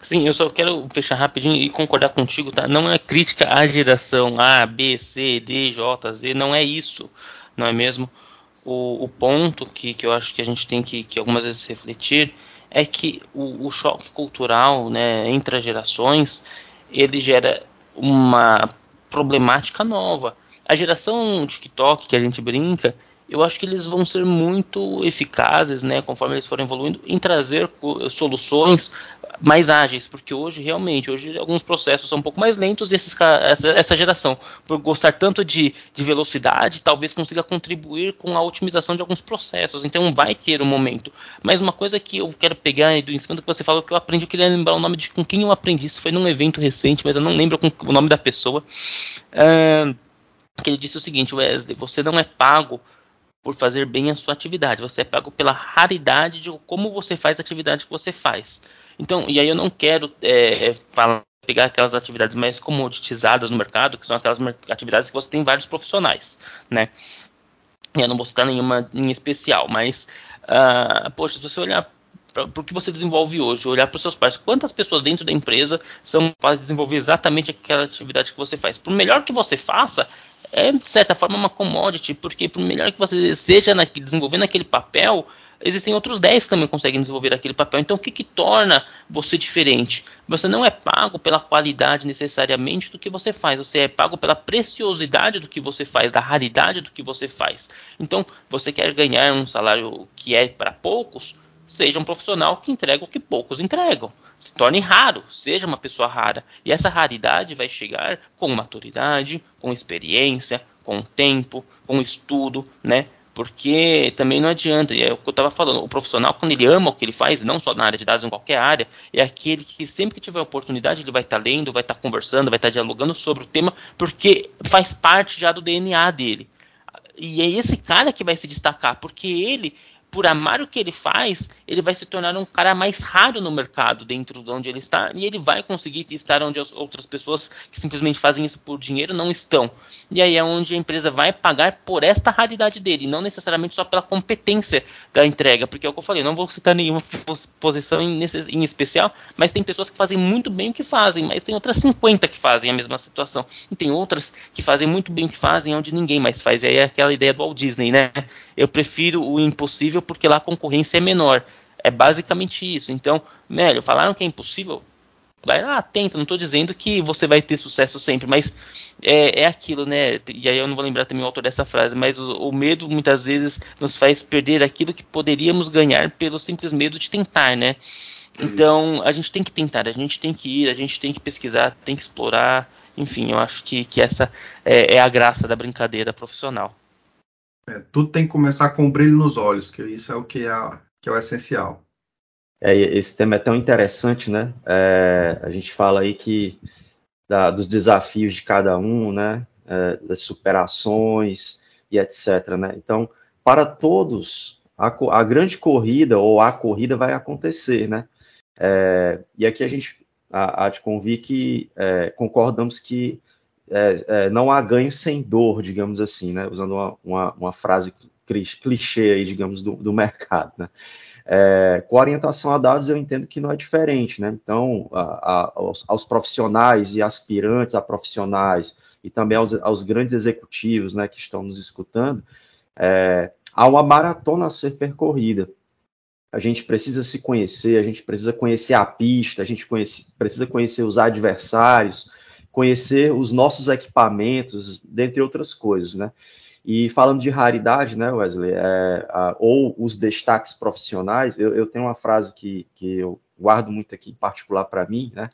Sim, eu só quero fechar rapidinho e concordar contigo, tá? Não é crítica à geração A, B, C, D, J, Z, não é isso, não é mesmo? O, o ponto que, que eu acho que a gente tem que, que algumas vezes refletir é que o, o choque cultural né, entre as gerações ele gera uma problemática nova. A geração TikTok que a gente brinca, eu acho que eles vão ser muito eficazes, né, conforme eles forem evoluindo, em trazer soluções mais ágeis, porque hoje realmente, hoje alguns processos são um pouco mais lentos e esses, essa, essa, geração, por gostar tanto de, de, velocidade, talvez consiga contribuir com a otimização de alguns processos. Então vai ter um momento. Mas uma coisa que eu quero pegar do ensino que você falou que eu aprendi, eu queria lembrar o nome de com quem eu aprendi. Isso foi num evento recente, mas eu não lembro o nome da pessoa. Uh, que ele disse o seguinte, Wesley, você não é pago por fazer bem a sua atividade. Você é pago pela raridade de como você faz a atividade que você faz. Então, e aí eu não quero é, falar, pegar aquelas atividades mais comoditizadas no mercado, que são aquelas atividades que você tem vários profissionais, né? Eu não vou citar nenhuma em especial, mas, uh, poxa, se você olhar para o que você desenvolve hoje, olhar para os seus pais, quantas pessoas dentro da empresa são capazes de desenvolver exatamente aquela atividade que você faz? Por melhor que você faça, é de certa forma uma commodity, porque por melhor que você seja na, desenvolvendo aquele papel, existem outros 10 que também conseguem desenvolver aquele papel. Então, o que, que torna você diferente? Você não é pago pela qualidade necessariamente do que você faz, você é pago pela preciosidade do que você faz, da raridade do que você faz. Então, você quer ganhar um salário que é para poucos, seja um profissional que entrega o que poucos entregam. Se torne raro, seja uma pessoa rara. E essa raridade vai chegar com maturidade, com experiência, com tempo, com estudo, né? Porque também não adianta, e é o que eu estava falando, o profissional, quando ele ama o que ele faz, não só na área de dados, em qualquer área, é aquele que sempre que tiver oportunidade, ele vai estar tá lendo, vai estar tá conversando, vai estar tá dialogando sobre o tema, porque faz parte já do DNA dele. E é esse cara que vai se destacar, porque ele por amar o que ele faz, ele vai se tornar um cara mais raro no mercado dentro de onde ele está e ele vai conseguir estar onde as outras pessoas que simplesmente fazem isso por dinheiro não estão. E aí é onde a empresa vai pagar por esta raridade dele, não necessariamente só pela competência da entrega, porque é o que eu falei, não vou citar nenhuma posição em, especial, mas tem pessoas que fazem muito bem o que fazem, mas tem outras 50 que fazem a mesma situação. E tem outras que fazem muito bem o que fazem onde ninguém mais faz. E aí é aquela ideia do Walt Disney, né? Eu prefiro o impossível porque lá a concorrência é menor. É basicamente isso. Então, velho, falaram que é impossível. Vai lá, tenta. Não estou dizendo que você vai ter sucesso sempre, mas é, é, aquilo, né? E aí eu não vou lembrar também o autor dessa frase, mas o, o, medo muitas vezes nos faz perder aquilo que poderíamos ganhar pelo simples medo de tentar, né? Então a gente tem que tentar, a gente tem que ir, a gente tem que pesquisar, tem que explorar. Enfim, eu acho que, que essa é, é a graça da brincadeira profissional. É, tudo tem que começar com brilho nos olhos, que isso é o que é, que é o essencial. É, esse tema é tão interessante, né? É, a gente fala aí que da, dos desafios de cada um, né? É, das superações e etc. Né? Então, para todos, a, a, grande corrida ou a corrida vai acontecer, né? É, e aqui a gente há de convir que é, concordamos que é, é, não há ganho sem dor, digamos assim, né? Usando uma, uma, uma frase clichê aí, digamos, do, do mercado, né? É, com orientação a dados, eu entendo que não é diferente, né? Então, a, a, aos, aos, profissionais e aspirantes a profissionais e também aos, aos grandes executivos, né, que estão nos escutando, é, há uma maratona a ser percorrida. A gente precisa se conhecer, a gente precisa conhecer a pista, a gente conhece, precisa conhecer os adversários, conhecer os nossos equipamentos, dentre outras coisas, né? E falando de raridade, né, Wesley, é, a, ou os destaques profissionais, eu, eu, tenho uma frase que, que eu guardo muito aqui, em particular para mim, né,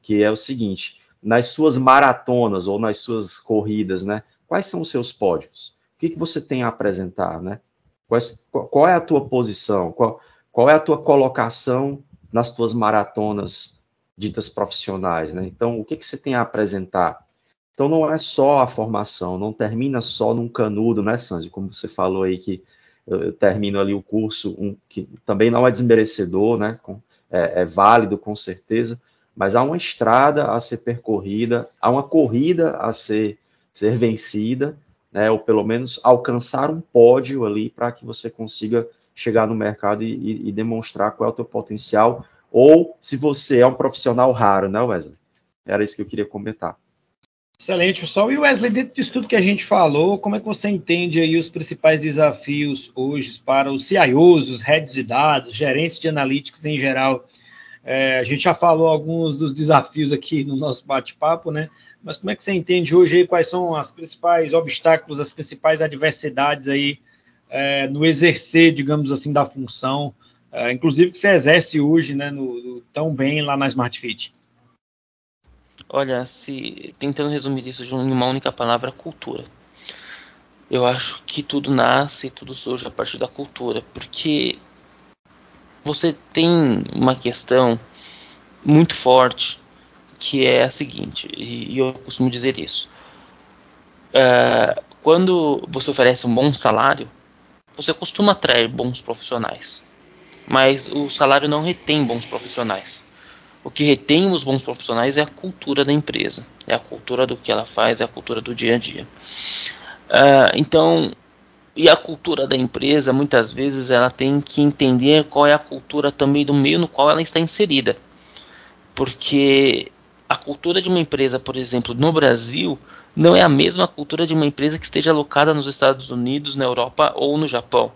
que é o seguinte: nas suas maratonas ou nas suas corridas, né, quais são os seus pódios? O que, que você tem a apresentar, né? Quais, qual, é a tua posição? Qual, qual é a tua colocação nas tuas maratonas ditas profissionais, né? Então, o que, que você tem a apresentar? Então, não é só a formação, não termina só num canudo, né, Sanji? Como você falou aí que eu, eu termino ali o curso, um, que também não é desmerecedor, né? Com, é, é válido, com certeza, mas há uma estrada a ser percorrida, há uma corrida a ser, ser vencida, né? Ou pelo menos alcançar um pódio ali para que você consiga chegar no mercado e, e, demonstrar qual é o teu potencial ou se você é um profissional raro, né, Wesley? Era isso que eu queria comentar. Excelente, pessoal. E Wesley, dentro disso tudo que a gente falou, como é que você entende aí os principais desafios hoje para os CIOs, os heads de dados, gerentes de analytics em geral? É, a gente já falou alguns dos desafios aqui no nosso bate-papo, né? Mas como é que você entende hoje aí quais são os principais obstáculos, as principais adversidades aí é, no exercer, digamos assim, da função Uh, inclusive que você exerce hoje né, no, no, tão bem lá na Smart Fit? Olha, se tentando resumir isso de uma única palavra, cultura. Eu acho que tudo nasce, tudo surge a partir da cultura, porque você tem uma questão muito forte que é a seguinte, e eu costumo dizer isso. Uh, quando você oferece um bom salário, você costuma atrair bons profissionais mas o salário não retém bons profissionais. O que retém os bons profissionais é a cultura da empresa, é a cultura do que ela faz, é a cultura do dia a dia. Uh, então, e a cultura da empresa, muitas vezes, ela tem que entender qual é a cultura também do meio no qual ela está inserida. Porque a cultura de uma empresa, por exemplo, no Brasil, não é a mesma cultura de uma empresa que esteja alocada nos Estados Unidos, na Europa ou no Japão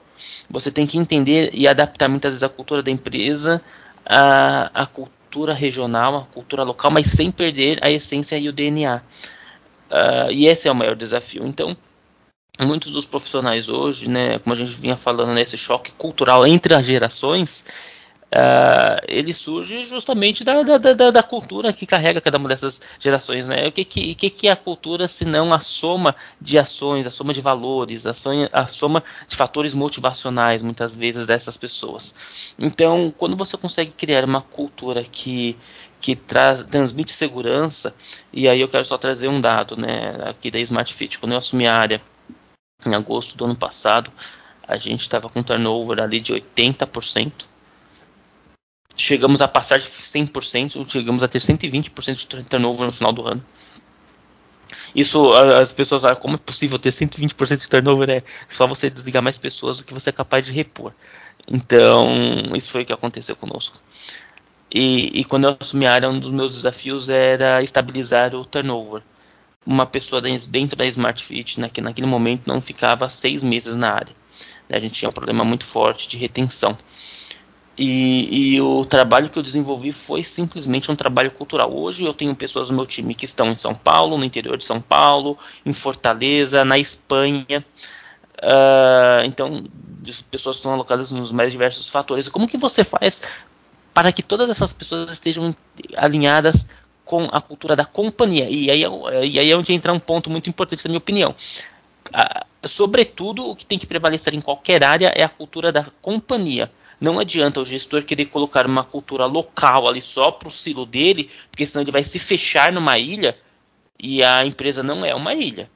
você tem que entender e adaptar muitas vezes a cultura da empresa à, à cultura regional, à cultura local, mas sem perder a essência e o DNA. Uh, ah, e esse é o maior desafio. Então, muitos dos profissionais hoje, né, como a gente vinha falando nesse choque cultural entre as gerações, Uh, ele surge justamente da, da, da, da, cultura que carrega cada uma dessas gerações. Né? O que, que, que é a cultura se não a soma de ações, a soma de valores, a, soma, a soma de fatores motivacionais, muitas vezes, dessas pessoas. Então, quando você consegue criar uma cultura que, que traz, transmite segurança, e aí eu quero só trazer um dado né, aqui da Smart Fit, quando eu assumi a área em agosto do ano passado, a gente estava com turnover ali de 80%. Chegamos a passar de 100%, chegamos a ter 120% de turnover no final do ano. Isso, as pessoas falam, como é possível ter 120% de turnover? É só você desligar mais pessoas do que você é capaz de repor. Então, isso foi o que aconteceu conosco. E, e, quando eu assumi a área, um dos meus desafios era estabilizar o turnover. Uma pessoa dentro da Smart Fit, naquele momento, não ficava seis meses na área. A gente tinha um problema muito forte de retenção. E, e, o trabalho que eu desenvolvi foi simplesmente um trabalho cultural. Hoje eu tenho pessoas no meu time que estão em São Paulo, no interior de São Paulo, em Fortaleza, na Espanha. Uh, então, pessoas estão alocadas nos mais diversos fatores. Como que você faz para que todas essas pessoas estejam alinhadas com a cultura da companhia? E aí, é e aí é onde entra um ponto muito importante, na minha opinião. Uh, sobretudo, o que tem que prevalecer em qualquer área é a cultura da companhia não adianta o gestor querer colocar uma cultura local ali só para o silo dele, porque senão ele vai se fechar numa ilha e a empresa não é uma ilha.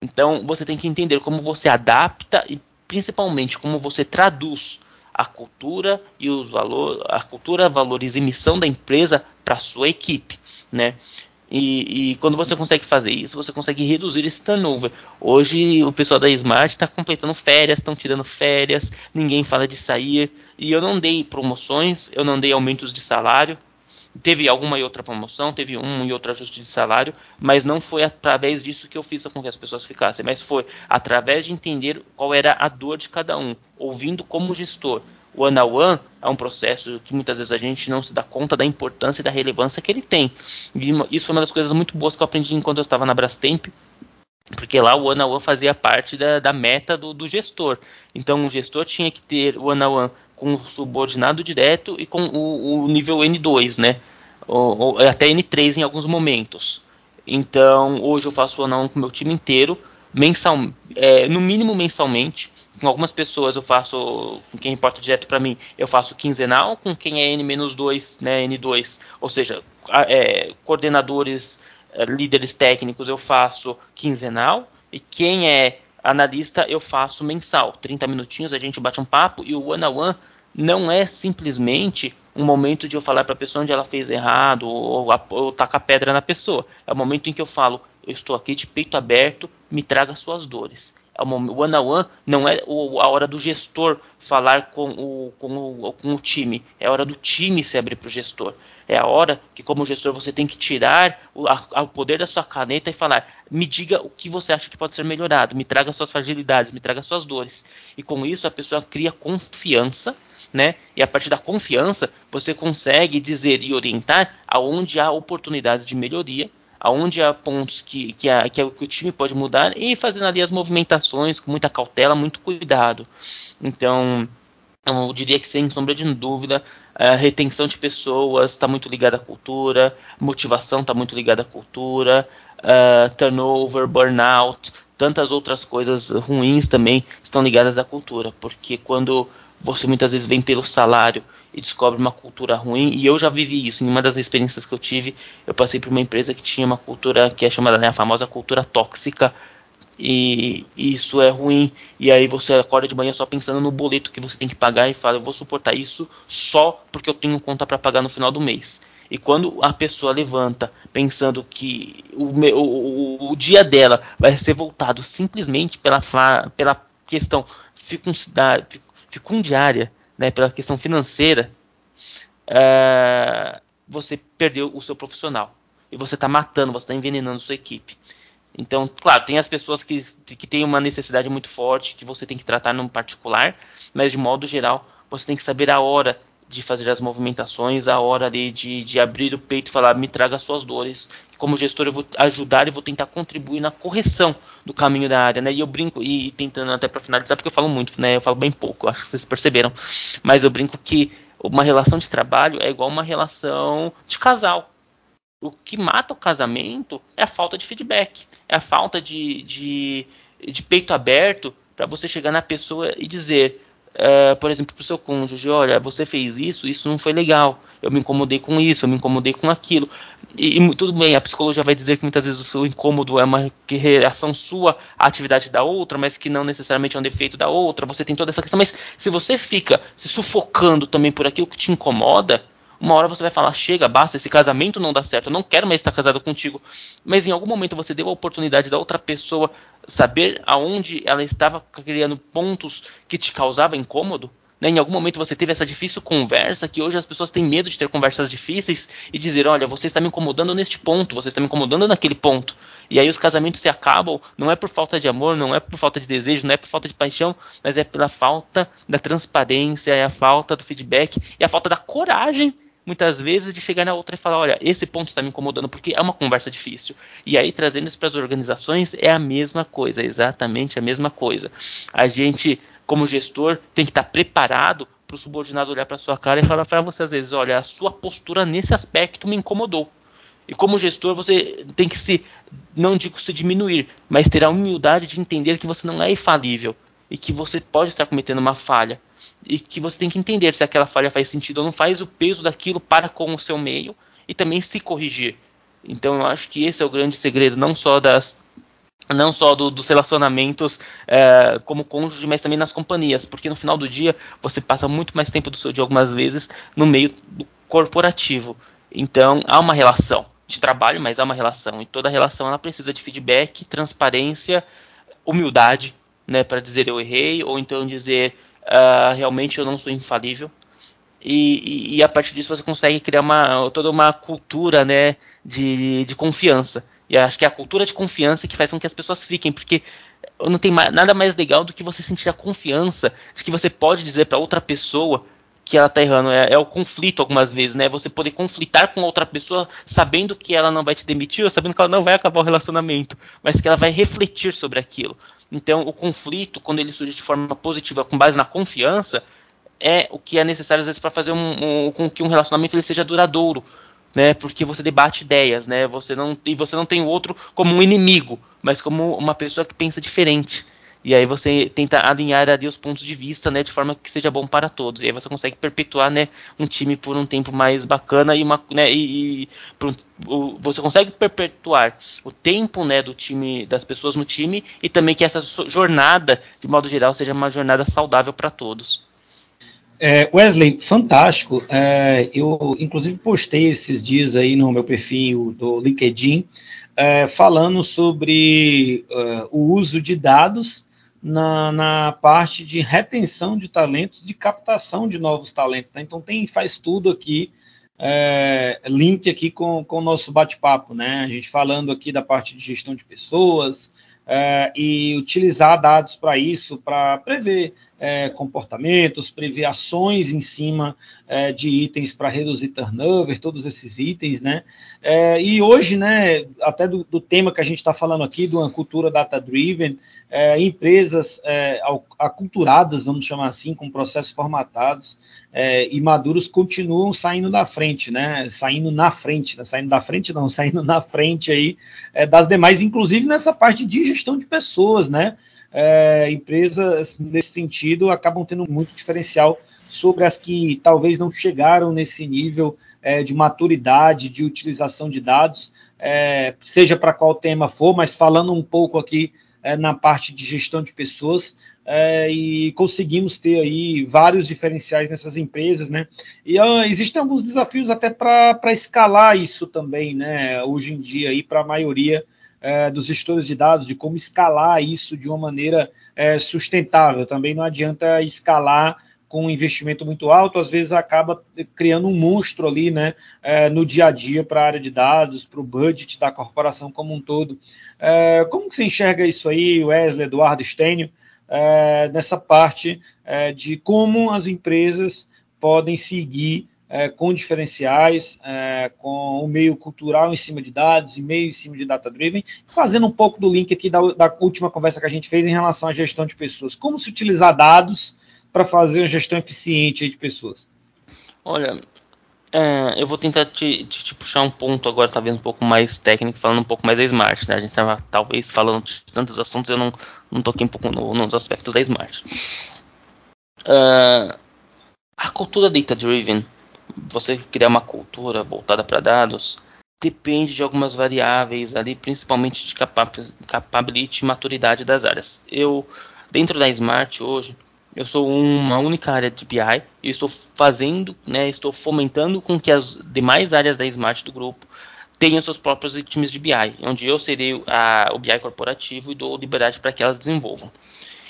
Então você tem que entender como você adapta e principalmente como você traduz a cultura e os valores, a cultura, valores e missão da empresa para sua equipe, né? E, e, quando você consegue fazer isso, você consegue reduzir esse turnover. Hoje o pessoal da Smart está completando férias, estão tirando férias, ninguém fala de sair. E eu não dei promoções, eu não dei aumentos de salário. Teve alguma e outra promoção, teve um e outro ajuste de salário, mas não foi através disso que eu fiz com que as pessoas ficassem, mas foi através de entender qual era a dor de cada um, ouvindo como gestor, o one on one é um processo que muitas vezes a gente não se dá conta da importância e da relevância que ele tem. E isso foi uma das coisas muito boas que eu aprendi enquanto eu estava na Brastemp, porque lá o one on one fazia parte da, da meta do, do, gestor. Então o gestor tinha que ter o one on one com o subordinado direto e com o, o nível N2, né? Ou, ou, até N3 em alguns momentos. Então hoje eu faço one on one com o meu time inteiro, mensal, é, no mínimo mensalmente com algumas pessoas eu faço, com quem importa direto para mim, eu faço quinzenal, com quem é N-2, né, N2, ou seja, é, coordenadores, líderes técnicos eu faço quinzenal, e quem é analista eu faço mensal, 30 minutinhos, a gente bate um papo, e o one-on-one não é simplesmente um momento de eu falar para a pessoa onde ela fez errado ou, ou tacar pedra na pessoa. É o momento em que eu falo, eu estou aqui de peito aberto, me traga suas dores. É o one on one não é a hora do gestor falar com o, com o, com o time, é a hora do time se abrir para o gestor. É a hora que, como gestor, você tem que tirar o, a, o poder da sua caneta e falar: me diga o que você acha que pode ser melhorado, me traga suas fragilidades, me traga suas dores. E com isso a pessoa cria confiança né? E a partir da confiança, você consegue dizer e orientar aonde há oportunidade de melhoria aonde há pontos que, que, a, que, a, que, o time pode mudar e fazendo ali as movimentações com muita cautela, muito cuidado. Então, eu diria que sem sombra de dúvida, a retenção de pessoas está muito ligada à cultura, motivação está muito ligada à cultura, uh, turnover, burnout, tantas outras coisas ruins também estão ligadas à cultura, porque quando você muitas vezes vem pelo salário e descobre uma cultura ruim. E eu já vivi isso. Em uma das experiências que eu tive, eu passei por uma empresa que tinha uma cultura que é chamada né, a famosa cultura tóxica. E isso é ruim. E aí você acorda de manhã só pensando no boleto que você tem que pagar e fala: eu vou suportar isso só porque eu tenho conta para pagar no final do mês. E quando a pessoa levanta pensando que o, o, o dia dela vai ser voltado simplesmente pela, pela questão fecundidade, ficundiária, né, pela questão financeira, uh, você perdeu o seu profissional. E você está matando, você está envenenando sua equipe. Então, claro, tem as pessoas que, que têm uma necessidade muito forte que você tem que tratar no particular, mas de modo geral, você tem que saber a hora de fazer as movimentações, a hora ali de, de abrir o peito e falar, me traga suas dores. Como gestor, eu vou ajudar e vou tentar contribuir na correção do caminho da área, né? E eu brinco, e, e tentando até para finalizar, porque eu falo muito, né? Eu falo bem pouco, acho que vocês perceberam. Mas eu brinco que uma relação de trabalho é igual uma relação de casal. O que mata o casamento é a falta de feedback, é a falta de, de, de peito aberto para você chegar na pessoa e dizer uh, por exemplo, para o seu cônjuge, olha, você fez isso, isso não foi legal, eu me incomodei com isso, eu me incomodei com aquilo. E, e tudo bem, a psicologia vai dizer que muitas vezes o seu incômodo é uma reação sua à atividade da outra, mas que não necessariamente é um defeito da outra, você tem toda essa questão, mas se você fica se sufocando também por aquilo que te incomoda, uma hora você vai falar: chega, basta, esse casamento não dá certo, eu não quero mais estar casado contigo. Mas em algum momento você deu a oportunidade da outra pessoa saber aonde ela estava criando pontos que te causavam incômodo? Né, em algum momento você teve essa difícil conversa que hoje as pessoas têm medo de ter conversas difíceis e dizer, olha, você está me incomodando neste ponto, você está me incomodando naquele ponto. E aí os casamentos se acabam, não é por falta de amor, não é por falta de desejo, não é por falta de paixão, mas é pela falta da transparência, é a falta do feedback e a falta da coragem muitas vezes de chegar na outra e falar, olha, esse ponto está me incomodando porque é uma conversa difícil. E aí trazendo isso para as organizações é a mesma coisa, exatamente a mesma coisa. A gente, como gestor, tem que estar preparado para o subordinado olhar para sua cara e falar para você às vezes, olha, a sua postura nesse aspecto me incomodou. E como gestor, você tem que se, não digo se diminuir, mas ter a humildade de entender que você não é infalível e que você pode estar cometendo uma falha e que você tem que entender se aquela falha faz sentido ou não faz, o peso daquilo para com o seu meio e também se corrigir. Então eu acho que esse é o grande segredo, não só das não só do, dos relacionamentos é, como cônjuge, mas também nas companhias, porque no final do dia você passa muito mais tempo do seu dia algumas vezes no meio corporativo. Então há uma relação de trabalho, mas há uma relação e toda relação ela precisa de feedback, transparência, humildade, né, para dizer eu errei ou então dizer Uh, realmente eu não sou infalível. E, e, e, a partir disso você consegue criar uma, toda uma cultura né, de, de confiança. E acho que é a cultura de confiança que faz com que as pessoas fiquem, porque não tem nada mais legal do que você sentir a confiança de que você pode dizer para outra pessoa que ela está errando. É, é, o conflito algumas vezes, né? Você poder conflitar com outra pessoa sabendo que ela não vai te demitir, ou sabendo que ela não vai acabar o relacionamento, mas que ela vai refletir sobre aquilo. Então, o conflito, quando ele surge de forma positiva, com base na confiança, é o que é necessário às vezes para fazer um, um, com que um relacionamento ele seja duradouro, né? Porque você debate ideias, né? Você não e você não tem o outro como um inimigo, mas como uma pessoa que pensa diferente. E aí você tenta alinhar ali os pontos de vista, né, de forma que seja bom para todos. E aí você consegue perpetuar, né, um time por um tempo mais bacana e uma, né, e, e um, você consegue perpetuar o tempo, né, do time, das pessoas no time e também que essa jornada, de modo geral, seja uma jornada saudável para todos. É, Wesley, fantástico. É, eu, inclusive, postei esses dias aí no meu perfil do LinkedIn, é, falando sobre uh, o uso de dados na, na, parte de retenção de talentos, de captação de novos talentos. Né? Então tem faz tudo aqui, é, link aqui com, com o nosso bate-papo, né? A gente falando aqui da parte de gestão de pessoas é, e utilizar dados para isso, para prever é, comportamentos, prever ações em cima é, de itens para reduzir turnover, todos esses itens, né? É, e hoje, né, até do, do tema que a gente está falando aqui, de uma cultura data-driven, é, empresas é, aculturadas, vamos chamar assim, com processos formatados é, e maduros continuam saindo da frente, né? Saindo na frente, né? saindo da frente não, saindo na frente aí das demais, inclusive nessa parte de gestão de pessoas, né? É, empresas nesse sentido acabam tendo muito diferencial sobre as que talvez não chegaram nesse nível é, de maturidade, de utilização de dados, é, seja para qual tema for, mas falando um pouco aqui é, na parte de gestão de pessoas, é, e conseguimos ter aí vários diferenciais nessas empresas, né? E existem alguns desafios até para escalar isso também, né? Hoje em dia para a maioria é, dos gestores de dados, de como escalar isso de uma maneira é, sustentável. Também não adianta escalar com um investimento muito alto, às vezes acaba criando um monstro ali, né, é, no dia a dia para a área de dados, para o budget da corporação como um todo. É, como que você enxerga isso aí, Wesley, Eduardo Stênio, é, nessa parte é, de como as empresas podem seguir é, com diferenciais, é, com o meio cultural em cima de dados e meio em cima de data-driven, fazendo um pouco do link aqui da, da, última conversa que a gente fez em relação à gestão de pessoas. Como se utilizar dados para fazer uma gestão eficiente de pessoas? Olha, é, eu vou tentar te, te, te, puxar um ponto agora, talvez um pouco mais técnico, falando um pouco mais da Smart. Né? A gente estava talvez falando de tantos assuntos, eu não, não toquei um pouco no, nos aspectos da Smart. Uh, a cultura data-driven, você criar uma cultura voltada para dados, depende de algumas variáveis ali, principalmente de capability e maturidade das áreas. Eu, dentro da Smart hoje, eu sou uma única área de BI e estou fazendo, né, estou fomentando com que as demais áreas da Smart do grupo tenham seus próprios times de BI, onde eu serei a, o BI corporativo e dou liberdade para que elas desenvolvam.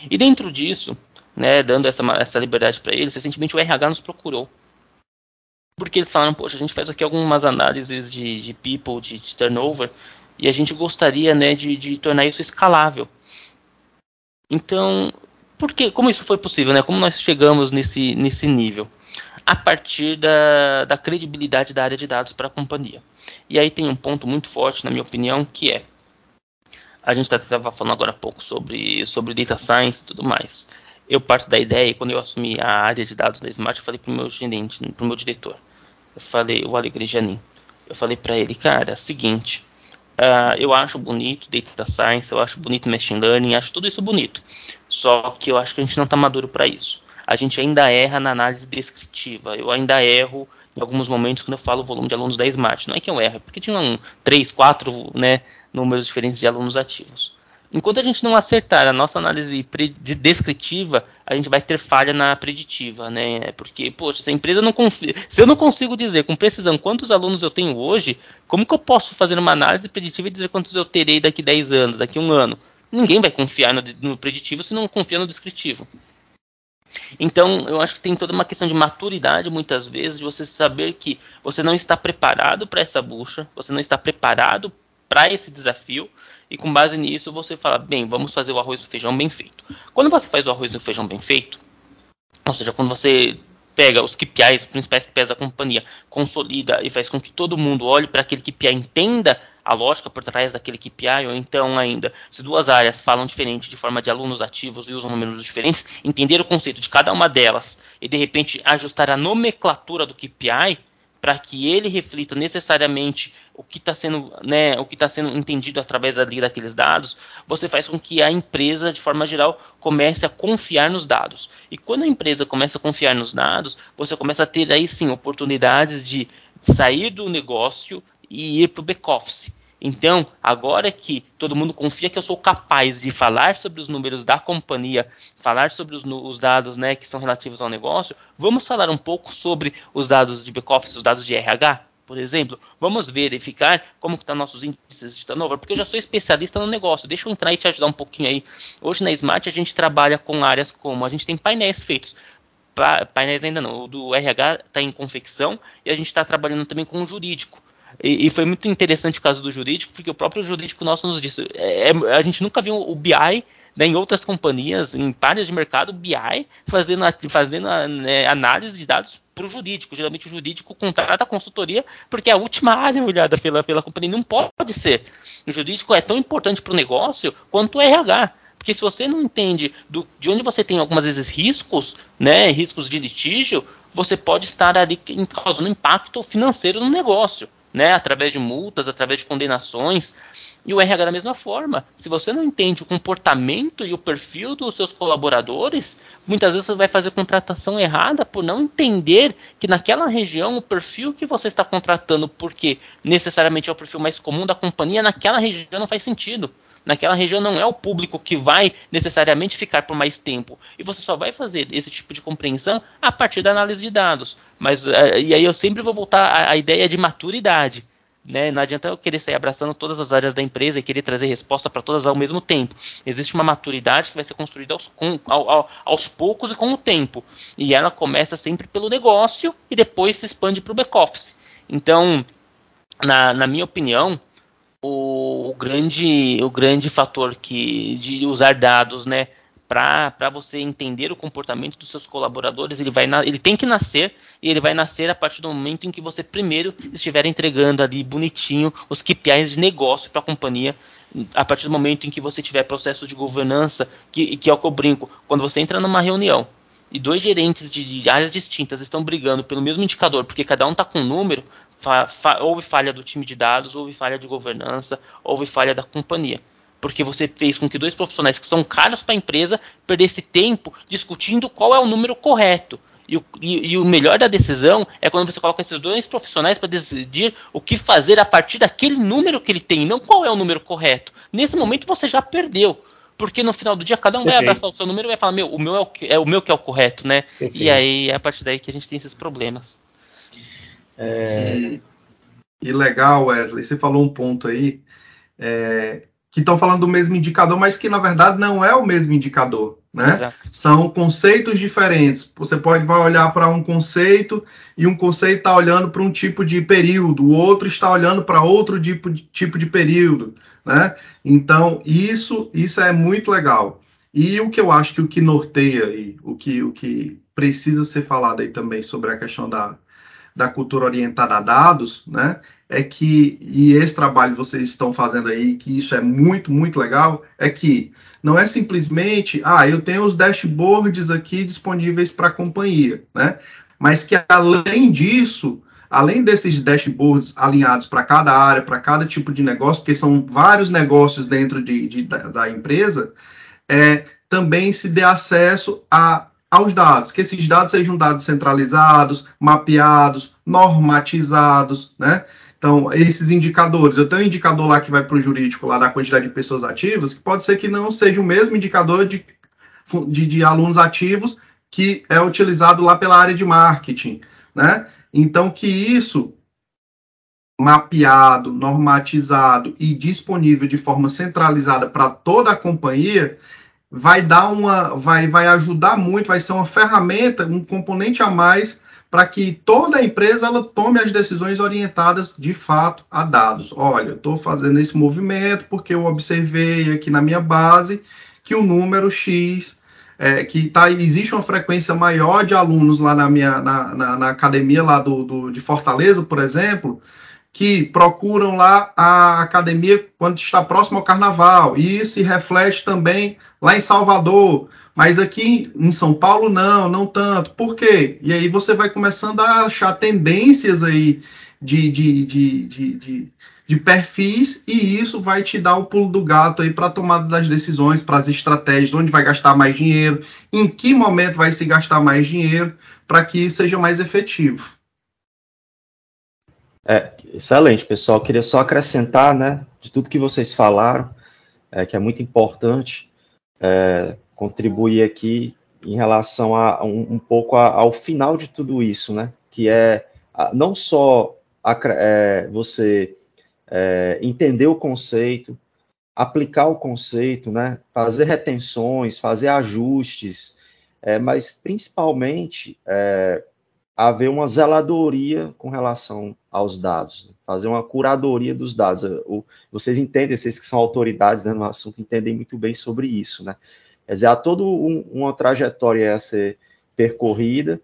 E dentro disso, né, dando essa, essa liberdade para eles, recentemente o RH nos procurou. Porque eles falaram, poxa, a gente faz aqui algumas análises de, de people, de, de turnover, e a gente gostaria né, de, de tornar isso escalável. Então, porque, como isso foi possível, né? Como nós chegamos nesse, nesse nível? A partir da, da credibilidade da área de dados para a companhia. E aí tem um ponto muito forte, na minha opinião, que é a gente estava falando agora há pouco sobre, sobre data science e tudo mais. Eu parto da ideia, quando eu assumi a área de dados da Smart, eu falei para o meu gerente, para o meu diretor, eu falei, o Alegre Janin, eu falei para ele, cara, seguinte, uh, eu acho bonito data science, eu acho bonito machine learning, acho tudo isso bonito. Só que eu acho que a gente não está maduro para isso. A gente ainda erra na análise descritiva. Eu ainda erro em alguns momentos quando eu falo o volume de alunos da Smart. Não é que eu erro, é porque tinha um, três, quatro né, números diferentes de alunos ativos. Enquanto a gente não acertar a nossa análise de descritiva, a gente vai ter falha na preditiva, né? Porque, poxa, se a empresa não confia, se eu não consigo dizer com precisão quantos alunos eu tenho hoje, como que eu posso fazer uma análise preditiva e dizer quantos eu terei daqui 10 anos, daqui um ano? Ninguém vai confiar no, no preditivo se não confia no descritivo. Então, eu acho que tem toda uma questão de maturidade, muitas vezes, de você saber que você não está preparado para essa bucha, você não está preparado para esse desafio, e com base nisso você fala, bem, vamos fazer o arroz e o feijão bem feito. Quando você faz o arroz e o feijão bem feito, ou seja, quando você pega os KPIs, os principais KPIs da companhia, consolida e faz com que todo mundo olhe para aquele KPI, entenda a lógica por trás daquele KPI, ou então ainda, se duas áreas falam diferente de forma de alunos ativos e usam números diferentes, entender o conceito de cada uma delas e de repente ajustar a nomenclatura do KPI, para que ele reflita necessariamente o que está sendo, né, o que está sendo entendido através ali daqueles dados, você faz com que a empresa, de forma geral, comece a confiar nos dados. E quando a empresa começa a confiar nos dados, você começa a ter aí sim oportunidades de sair do negócio e ir para o back-office. Então, agora que todo mundo confia que eu sou capaz de falar sobre os números da companhia, falar sobre os, os dados né, que são relativos ao negócio, vamos falar um pouco sobre os dados de back-office, os dados de RH, por exemplo. Vamos verificar como estão tá nossos índices de turnover, porque eu já sou especialista no negócio. Deixa eu entrar e te ajudar um pouquinho aí. Hoje na Smart a gente trabalha com áreas como a gente tem painéis feitos painéis ainda não. O do RH está em confecção e a gente está trabalhando também com o jurídico. E, e, foi muito interessante o caso do jurídico, porque o próprio jurídico nosso nos disse: é, é a gente nunca viu o BI né, em outras companhias, em áreas de mercado, BI fazendo, fazendo né, análise de dados para o jurídico. Geralmente o jurídico contrata a consultoria porque é a última área olhada pela, pela companhia. Não pode ser. O jurídico é tão importante para o negócio quanto o RH. Porque se você não entende do, de onde você tem algumas vezes riscos, né, riscos de litígio, você pode estar ali causando impacto financeiro no negócio né, através de multas, através de condenações. E o RH da mesma forma. Se você não entende o comportamento e o perfil dos seus colaboradores, muitas vezes você vai fazer contratação errada por não entender que naquela região o perfil que você está contratando, porque necessariamente é o perfil mais comum da companhia, naquela região não faz sentido naquela região não é o público que vai necessariamente ficar por mais tempo. E você só vai fazer esse tipo de compreensão a partir da análise de dados. Mas eh, e aí eu sempre vou voltar à, ideia de maturidade. Né? Não adianta eu querer sair abraçando todas as áreas da empresa e querer trazer resposta para todas ao mesmo tempo. Existe uma maturidade que vai ser construída aos, com, ao, aos poucos e com o tempo. E ela começa sempre pelo negócio e depois se expande para o back-office. Então, na, na minha opinião, o, o, grande, o grande fator que, de usar dados, né, para você entender o comportamento dos seus colaboradores, ele, vai na, ele tem que nascer e ele vai nascer a partir do momento em que você primeiro estiver entregando ali bonitinho os KPIs de negócio para a companhia, a partir do momento em que você tiver processo de governança, que, que é o que eu brinco, quando você entra numa reunião e dois gerentes de áreas distintas estão brigando pelo mesmo indicador, porque cada um está com um número, fa fa houve falha do time de dados, houve falha de governança, houve falha da companhia. porque você fez com que dois profissionais que são caros para a empresa perdesse tempo discutindo qual é o número correto. E o, e, e o, melhor da decisão é quando você coloca esses dois profissionais para decidir o que fazer a partir daquele número que ele tem, não qual é o número correto. Nesse momento você já perdeu. Porque no final do dia cada um Perfeito. vai abraçar o seu número e vai falar, meu, o meu é o, que, é o meu que é o correto, né? Perfeito. E aí é a partir daí que a gente tem esses problemas. É... E, e legal, Wesley, você falou um ponto aí. É, que estão falando do mesmo indicador, mas que na verdade não é o mesmo indicador, né? Exato. São conceitos diferentes. Você pode vai olhar para um conceito e um conceito está olhando para um tipo de período, o outro está olhando para outro tipo de, tipo de período, né? Então isso isso é muito legal. E o que eu acho que o que norteia aí, o que o que precisa ser falado aí também sobre a questão da da cultura orientada a dados, né? É que, e esse trabalho vocês estão fazendo aí, que isso é muito, muito legal, é que não é simplesmente, ah, eu tenho os dashboards aqui disponíveis para a companhia, né? Mas que além disso, além desses dashboards alinhados para cada área, para cada tipo de negócio, porque são vários negócios dentro de, de da, da, empresa, é, também se dê acesso a aos dados, que esses dados sejam dados centralizados, mapeados, normatizados, né? Então, esses indicadores, eu tenho um indicador lá que vai para o jurídico, lá da quantidade de pessoas ativas, que pode ser que não seja o mesmo indicador de, de, de alunos ativos que é utilizado lá pela área de marketing, né? Então, que isso mapeado, normatizado e disponível de forma centralizada para toda a companhia, vai dar uma, vai, vai ajudar muito, vai ser uma ferramenta, um componente a mais para que toda a empresa ela tome as decisões orientadas de fato a dados. Olha, estou fazendo esse movimento porque eu observei aqui na minha base que o número X é, que tá, existe uma frequência maior de alunos lá na minha na, na, na academia lá do, do, de Fortaleza, por exemplo, que procuram lá a academia quando está próximo ao carnaval. E isso se reflete também lá em Salvador. Mas aqui em São Paulo, não, não tanto. Por quê? E aí você vai começando a achar tendências aí de, de, de, de, de, de perfis, e isso vai te dar o pulo do gato aí para a tomada das decisões, para as estratégias, onde vai gastar mais dinheiro, em que momento vai se gastar mais dinheiro, para que seja mais efetivo. É, excelente, pessoal. Queria só acrescentar, né, de tudo que vocês falaram, é, que é muito importante é, contribuir aqui em relação a um, um pouco a, ao final de tudo isso, né, que é a, não só a, é, você é, entender o conceito, aplicar o conceito, né, fazer retenções, fazer ajustes, é, mas principalmente é, haver uma zeladoria com relação aos dados, né? fazer uma curadoria dos dados. O, vocês entendem, vocês que são autoridades né, no assunto, entendem muito bem sobre isso, né? Quer dizer, há toda um, uma trajetória a ser percorrida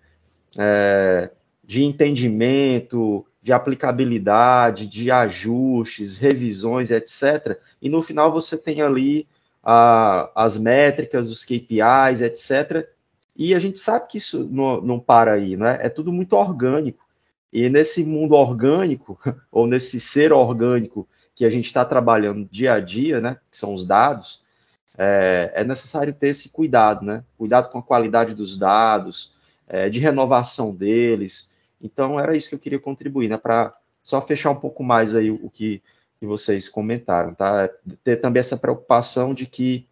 é, de entendimento, de aplicabilidade, de ajustes, revisões, etc. E no final você tem ali a, as métricas, os KPIs, etc., e a gente sabe que isso não, não para aí, né? É tudo muito orgânico. E nesse mundo orgânico, ou nesse ser orgânico que a gente está trabalhando dia a dia, né? Que são os dados, é, é, necessário ter esse cuidado, né? Cuidado com a qualidade dos dados, é, de renovação deles. Então, era isso que eu queria contribuir, né? Para só fechar um pouco mais aí o, que, que vocês comentaram, tá? Ter também essa preocupação de que,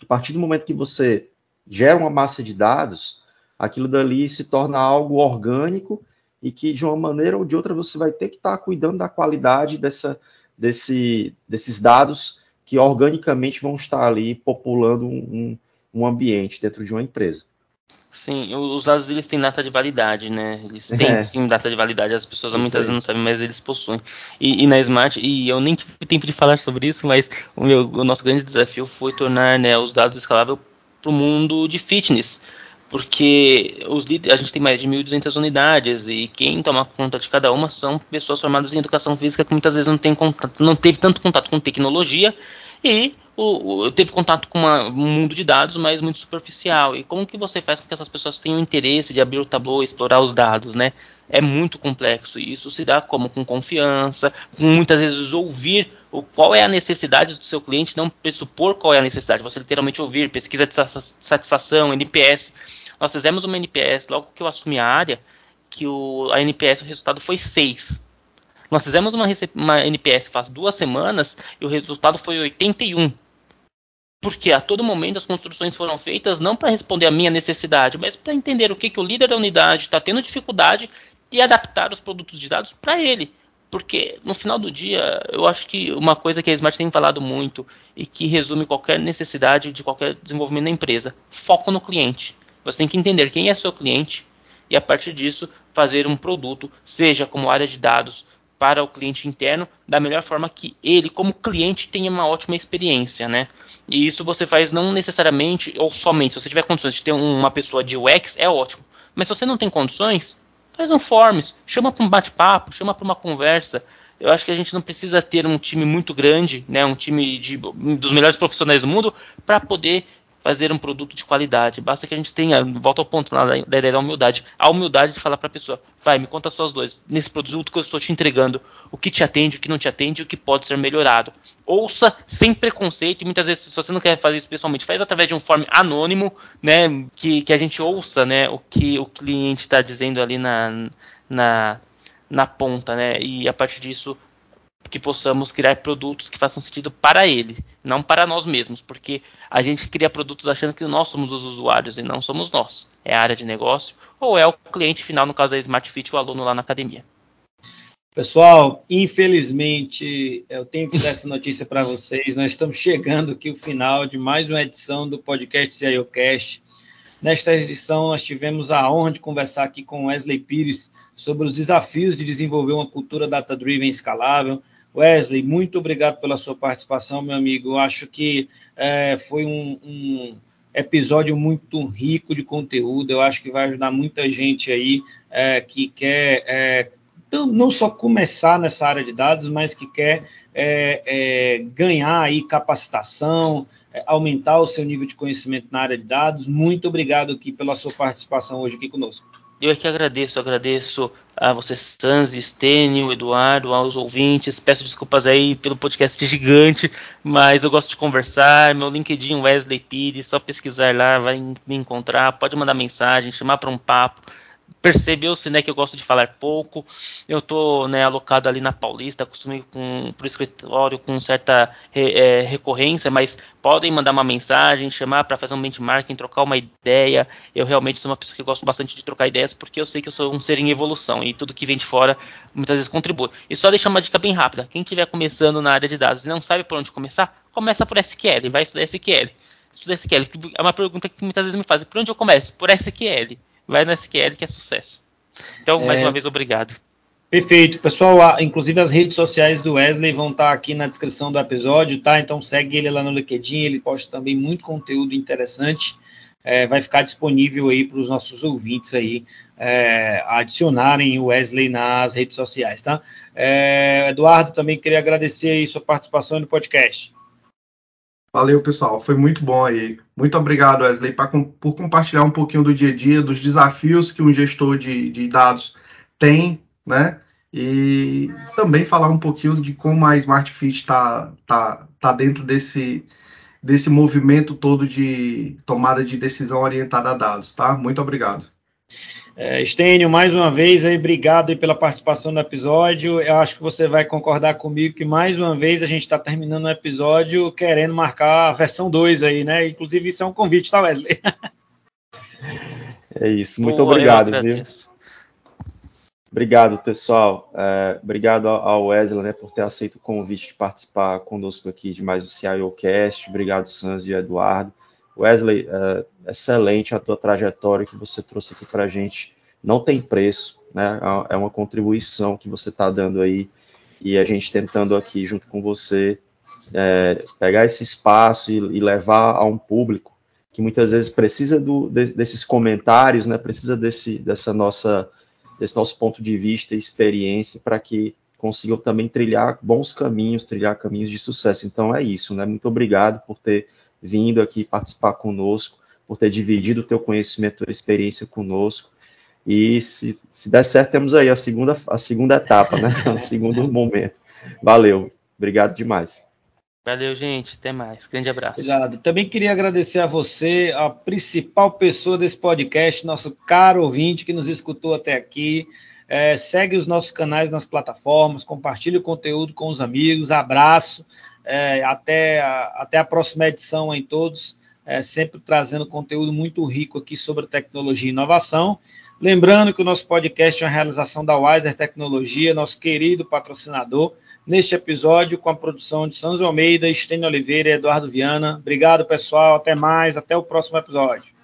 a partir do momento que você gera uma massa de dados, aquilo dali se torna algo orgânico e que de uma maneira ou de outra você vai ter que estar tá cuidando da qualidade dessa, desse, desses dados que organicamente vão estar ali populando um, um, ambiente dentro de uma empresa. Sim, os dados eles têm data de validade, né? Eles têm é. sim data de validade, as pessoas isso muitas vezes não sabem, mas eles possuem. E, e, na Smart, e eu nem tive tempo de falar sobre isso, mas o, meu, o nosso grande desafio foi tornar né, os dados escaláveis para o mundo de fitness, porque os a gente tem mais de 1.200 unidades e quem toma conta de cada uma são pessoas formadas em educação física que muitas vezes não, tem contato, não teve tanto contato com tecnologia e o, o, teve contato com uma, um mundo de dados, mas muito superficial. E como que você faz com que essas pessoas tenham interesse de abrir o Tableau e explorar os dados, né? É muito complexo. E isso se dá como com confiança, com muitas vezes ouvir o, qual é a necessidade do seu cliente, não pressupor qual é a necessidade. Você literalmente ouvir, pesquisa de satisfação, NPS. Nós fizemos uma NPS logo que eu assumi a área, que o, a NPS, o resultado foi 6 nós fizemos uma, uma NPS faz duas semanas e o resultado foi 81. Porque a todo momento as construções foram feitas não para responder à minha necessidade, mas para entender o que, que o líder da unidade está tendo dificuldade e adaptar os produtos de dados para ele. Porque no final do dia, eu acho que uma coisa que a Smart tem falado muito e que resume qualquer necessidade de qualquer desenvolvimento da empresa: foco no cliente. Você tem que entender quem é seu cliente e a partir disso fazer um produto, seja como área de dados, para o cliente interno da melhor forma que ele, como cliente, tenha uma ótima experiência, né? E isso você faz não necessariamente ou somente, se você tiver condições de ter uma pessoa de UX, é ótimo. Mas se você não tem condições, faz um forms, chama para um bate-papo, chama para uma conversa. Eu acho que a gente não precisa ter um time muito grande, né, um time de, dos melhores profissionais do mundo, para poder fazer um produto de qualidade. Basta que a gente tenha, volta ao ponto lá da ideia da humildade, a humildade de falar para a pessoa, vai, me conta as suas dores, nesse produto que eu estou te entregando, o que te atende, o que não te atende, o que pode ser melhorado. Ouça sem preconceito, e muitas vezes, se você não quer fazer isso pessoalmente, faz através de um form anônimo, né, que, que a gente ouça, né, o que o cliente está dizendo ali na, na, na ponta, né, e a partir disso que possamos criar produtos que façam sentido para ele, não para nós mesmos, porque a gente cria produtos achando que nós somos os usuários e não somos nós. É a área de negócio ou é o cliente final, no caso da Smart Fit, o aluno lá na academia. Pessoal, infelizmente eu tenho que dar essa notícia para vocês. Nós estamos chegando aqui ao final de mais uma edição do podcast CIOcast. Nesta edição, nós tivemos a honra de conversar aqui com Wesley Pires sobre os desafios de desenvolver uma cultura data-driven escalável. Wesley, muito obrigado pela sua participação, meu amigo. Eu acho que é, foi um, um, episódio muito rico de conteúdo. Eu acho que vai ajudar muita gente aí é, que quer é, não só começar nessa área de dados, mas que quer é, é, ganhar aí capacitação, é, aumentar o seu nível de conhecimento na área de dados. Muito obrigado aqui pela sua participação hoje aqui conosco. Eu é que agradeço, agradeço a você, Sans, Stênio, Eduardo, aos ouvintes. Peço desculpas aí pelo podcast gigante, mas eu gosto de conversar. Meu LinkedIn, Wesley Pires, só pesquisar lá, vai me encontrar. Pode mandar mensagem, chamar para um papo percebeu-se né, que eu gosto de falar pouco. Eu estou né, alocado ali na Paulista, costumo para o escritório com certa é, recorrência, mas podem mandar uma mensagem, chamar para fazer um benchmarking, trocar uma ideia. Eu realmente sou uma pessoa que gosto bastante de trocar ideias porque eu sei que eu sou um ser em evolução e tudo que vem de fora muitas vezes contribui. E só deixar uma dica bem rápida: quem estiver começando na área de dados e não sabe por onde começar, começa por SQL, vai estudar SQL. Estuda SQL, é uma pergunta que muitas vezes me fazem: por onde eu começo? Por SQL vai no SQL que é sucesso. Então, mais é... uma vez, obrigado. Perfeito. Pessoal, inclusive as redes sociais do Wesley vão estar aqui na descrição do episódio, tá? Então segue ele lá no LinkedIn, ele posta também muito conteúdo interessante. É, vai ficar disponível aí para os nossos ouvintes aí é, adicionarem o Wesley nas redes sociais, tá? É, Eduardo, também queria agradecer aí sua participação no podcast. Valeu, pessoal. Foi muito bom aí. Muito obrigado, Wesley, pra, por compartilhar um pouquinho do dia a dia, dos desafios que um gestor de, de dados tem, né? E também falar um pouquinho de como a Smart Fit está tá, tá dentro desse, desse movimento todo de tomada de decisão orientada a dados, tá? Muito obrigado. É, Estênio, mais uma vez, aí, obrigado aí pela participação no episódio. Eu acho que você vai concordar comigo que mais uma vez a gente está terminando o episódio querendo marcar a versão 2 aí, né? Inclusive, isso é um convite, tá, Wesley? É isso, muito Pô, obrigado, viu? Obrigado, pessoal. É, obrigado ao Wesley né, por ter aceito o convite de participar conosco aqui de mais um CIOcast. Obrigado, Sans e Eduardo. Wesley, é, excelente a tua trajetória que você trouxe aqui para a gente. Não tem preço, né? É uma contribuição que você está dando aí e a gente tentando aqui junto com você é, pegar esse espaço e, e, levar a um público que muitas vezes precisa do, de, desses comentários, né? Precisa desse, dessa nossa, desse nosso ponto de vista e experiência para que consigam também trilhar bons caminhos, trilhar caminhos de sucesso. Então é isso, né? Muito obrigado por ter vindo aqui participar conosco, por ter dividido o teu conhecimento, a experiência conosco. E se, se der certo, temos aí a segunda, a segunda etapa, né? o segundo momento. Valeu, obrigado demais. Valeu, gente. Até mais. Grande abraço. Obrigado. Também queria agradecer a você, a principal pessoa desse podcast, nosso caro ouvinte que nos escutou até aqui. É, segue os nossos canais nas plataformas, compartilhe o conteúdo com os amigos. Abraço. É, até, a, até a próxima edição em todos. É, sempre trazendo conteúdo muito rico aqui sobre tecnologia e inovação. Lembrando que o nosso podcast é uma realização da Wiser Tecnologia, nosso querido patrocinador neste episódio com a produção de Santos Almeida, Estênio Oliveira e Eduardo Viana. Obrigado, pessoal. Até mais. Até o próximo episódio.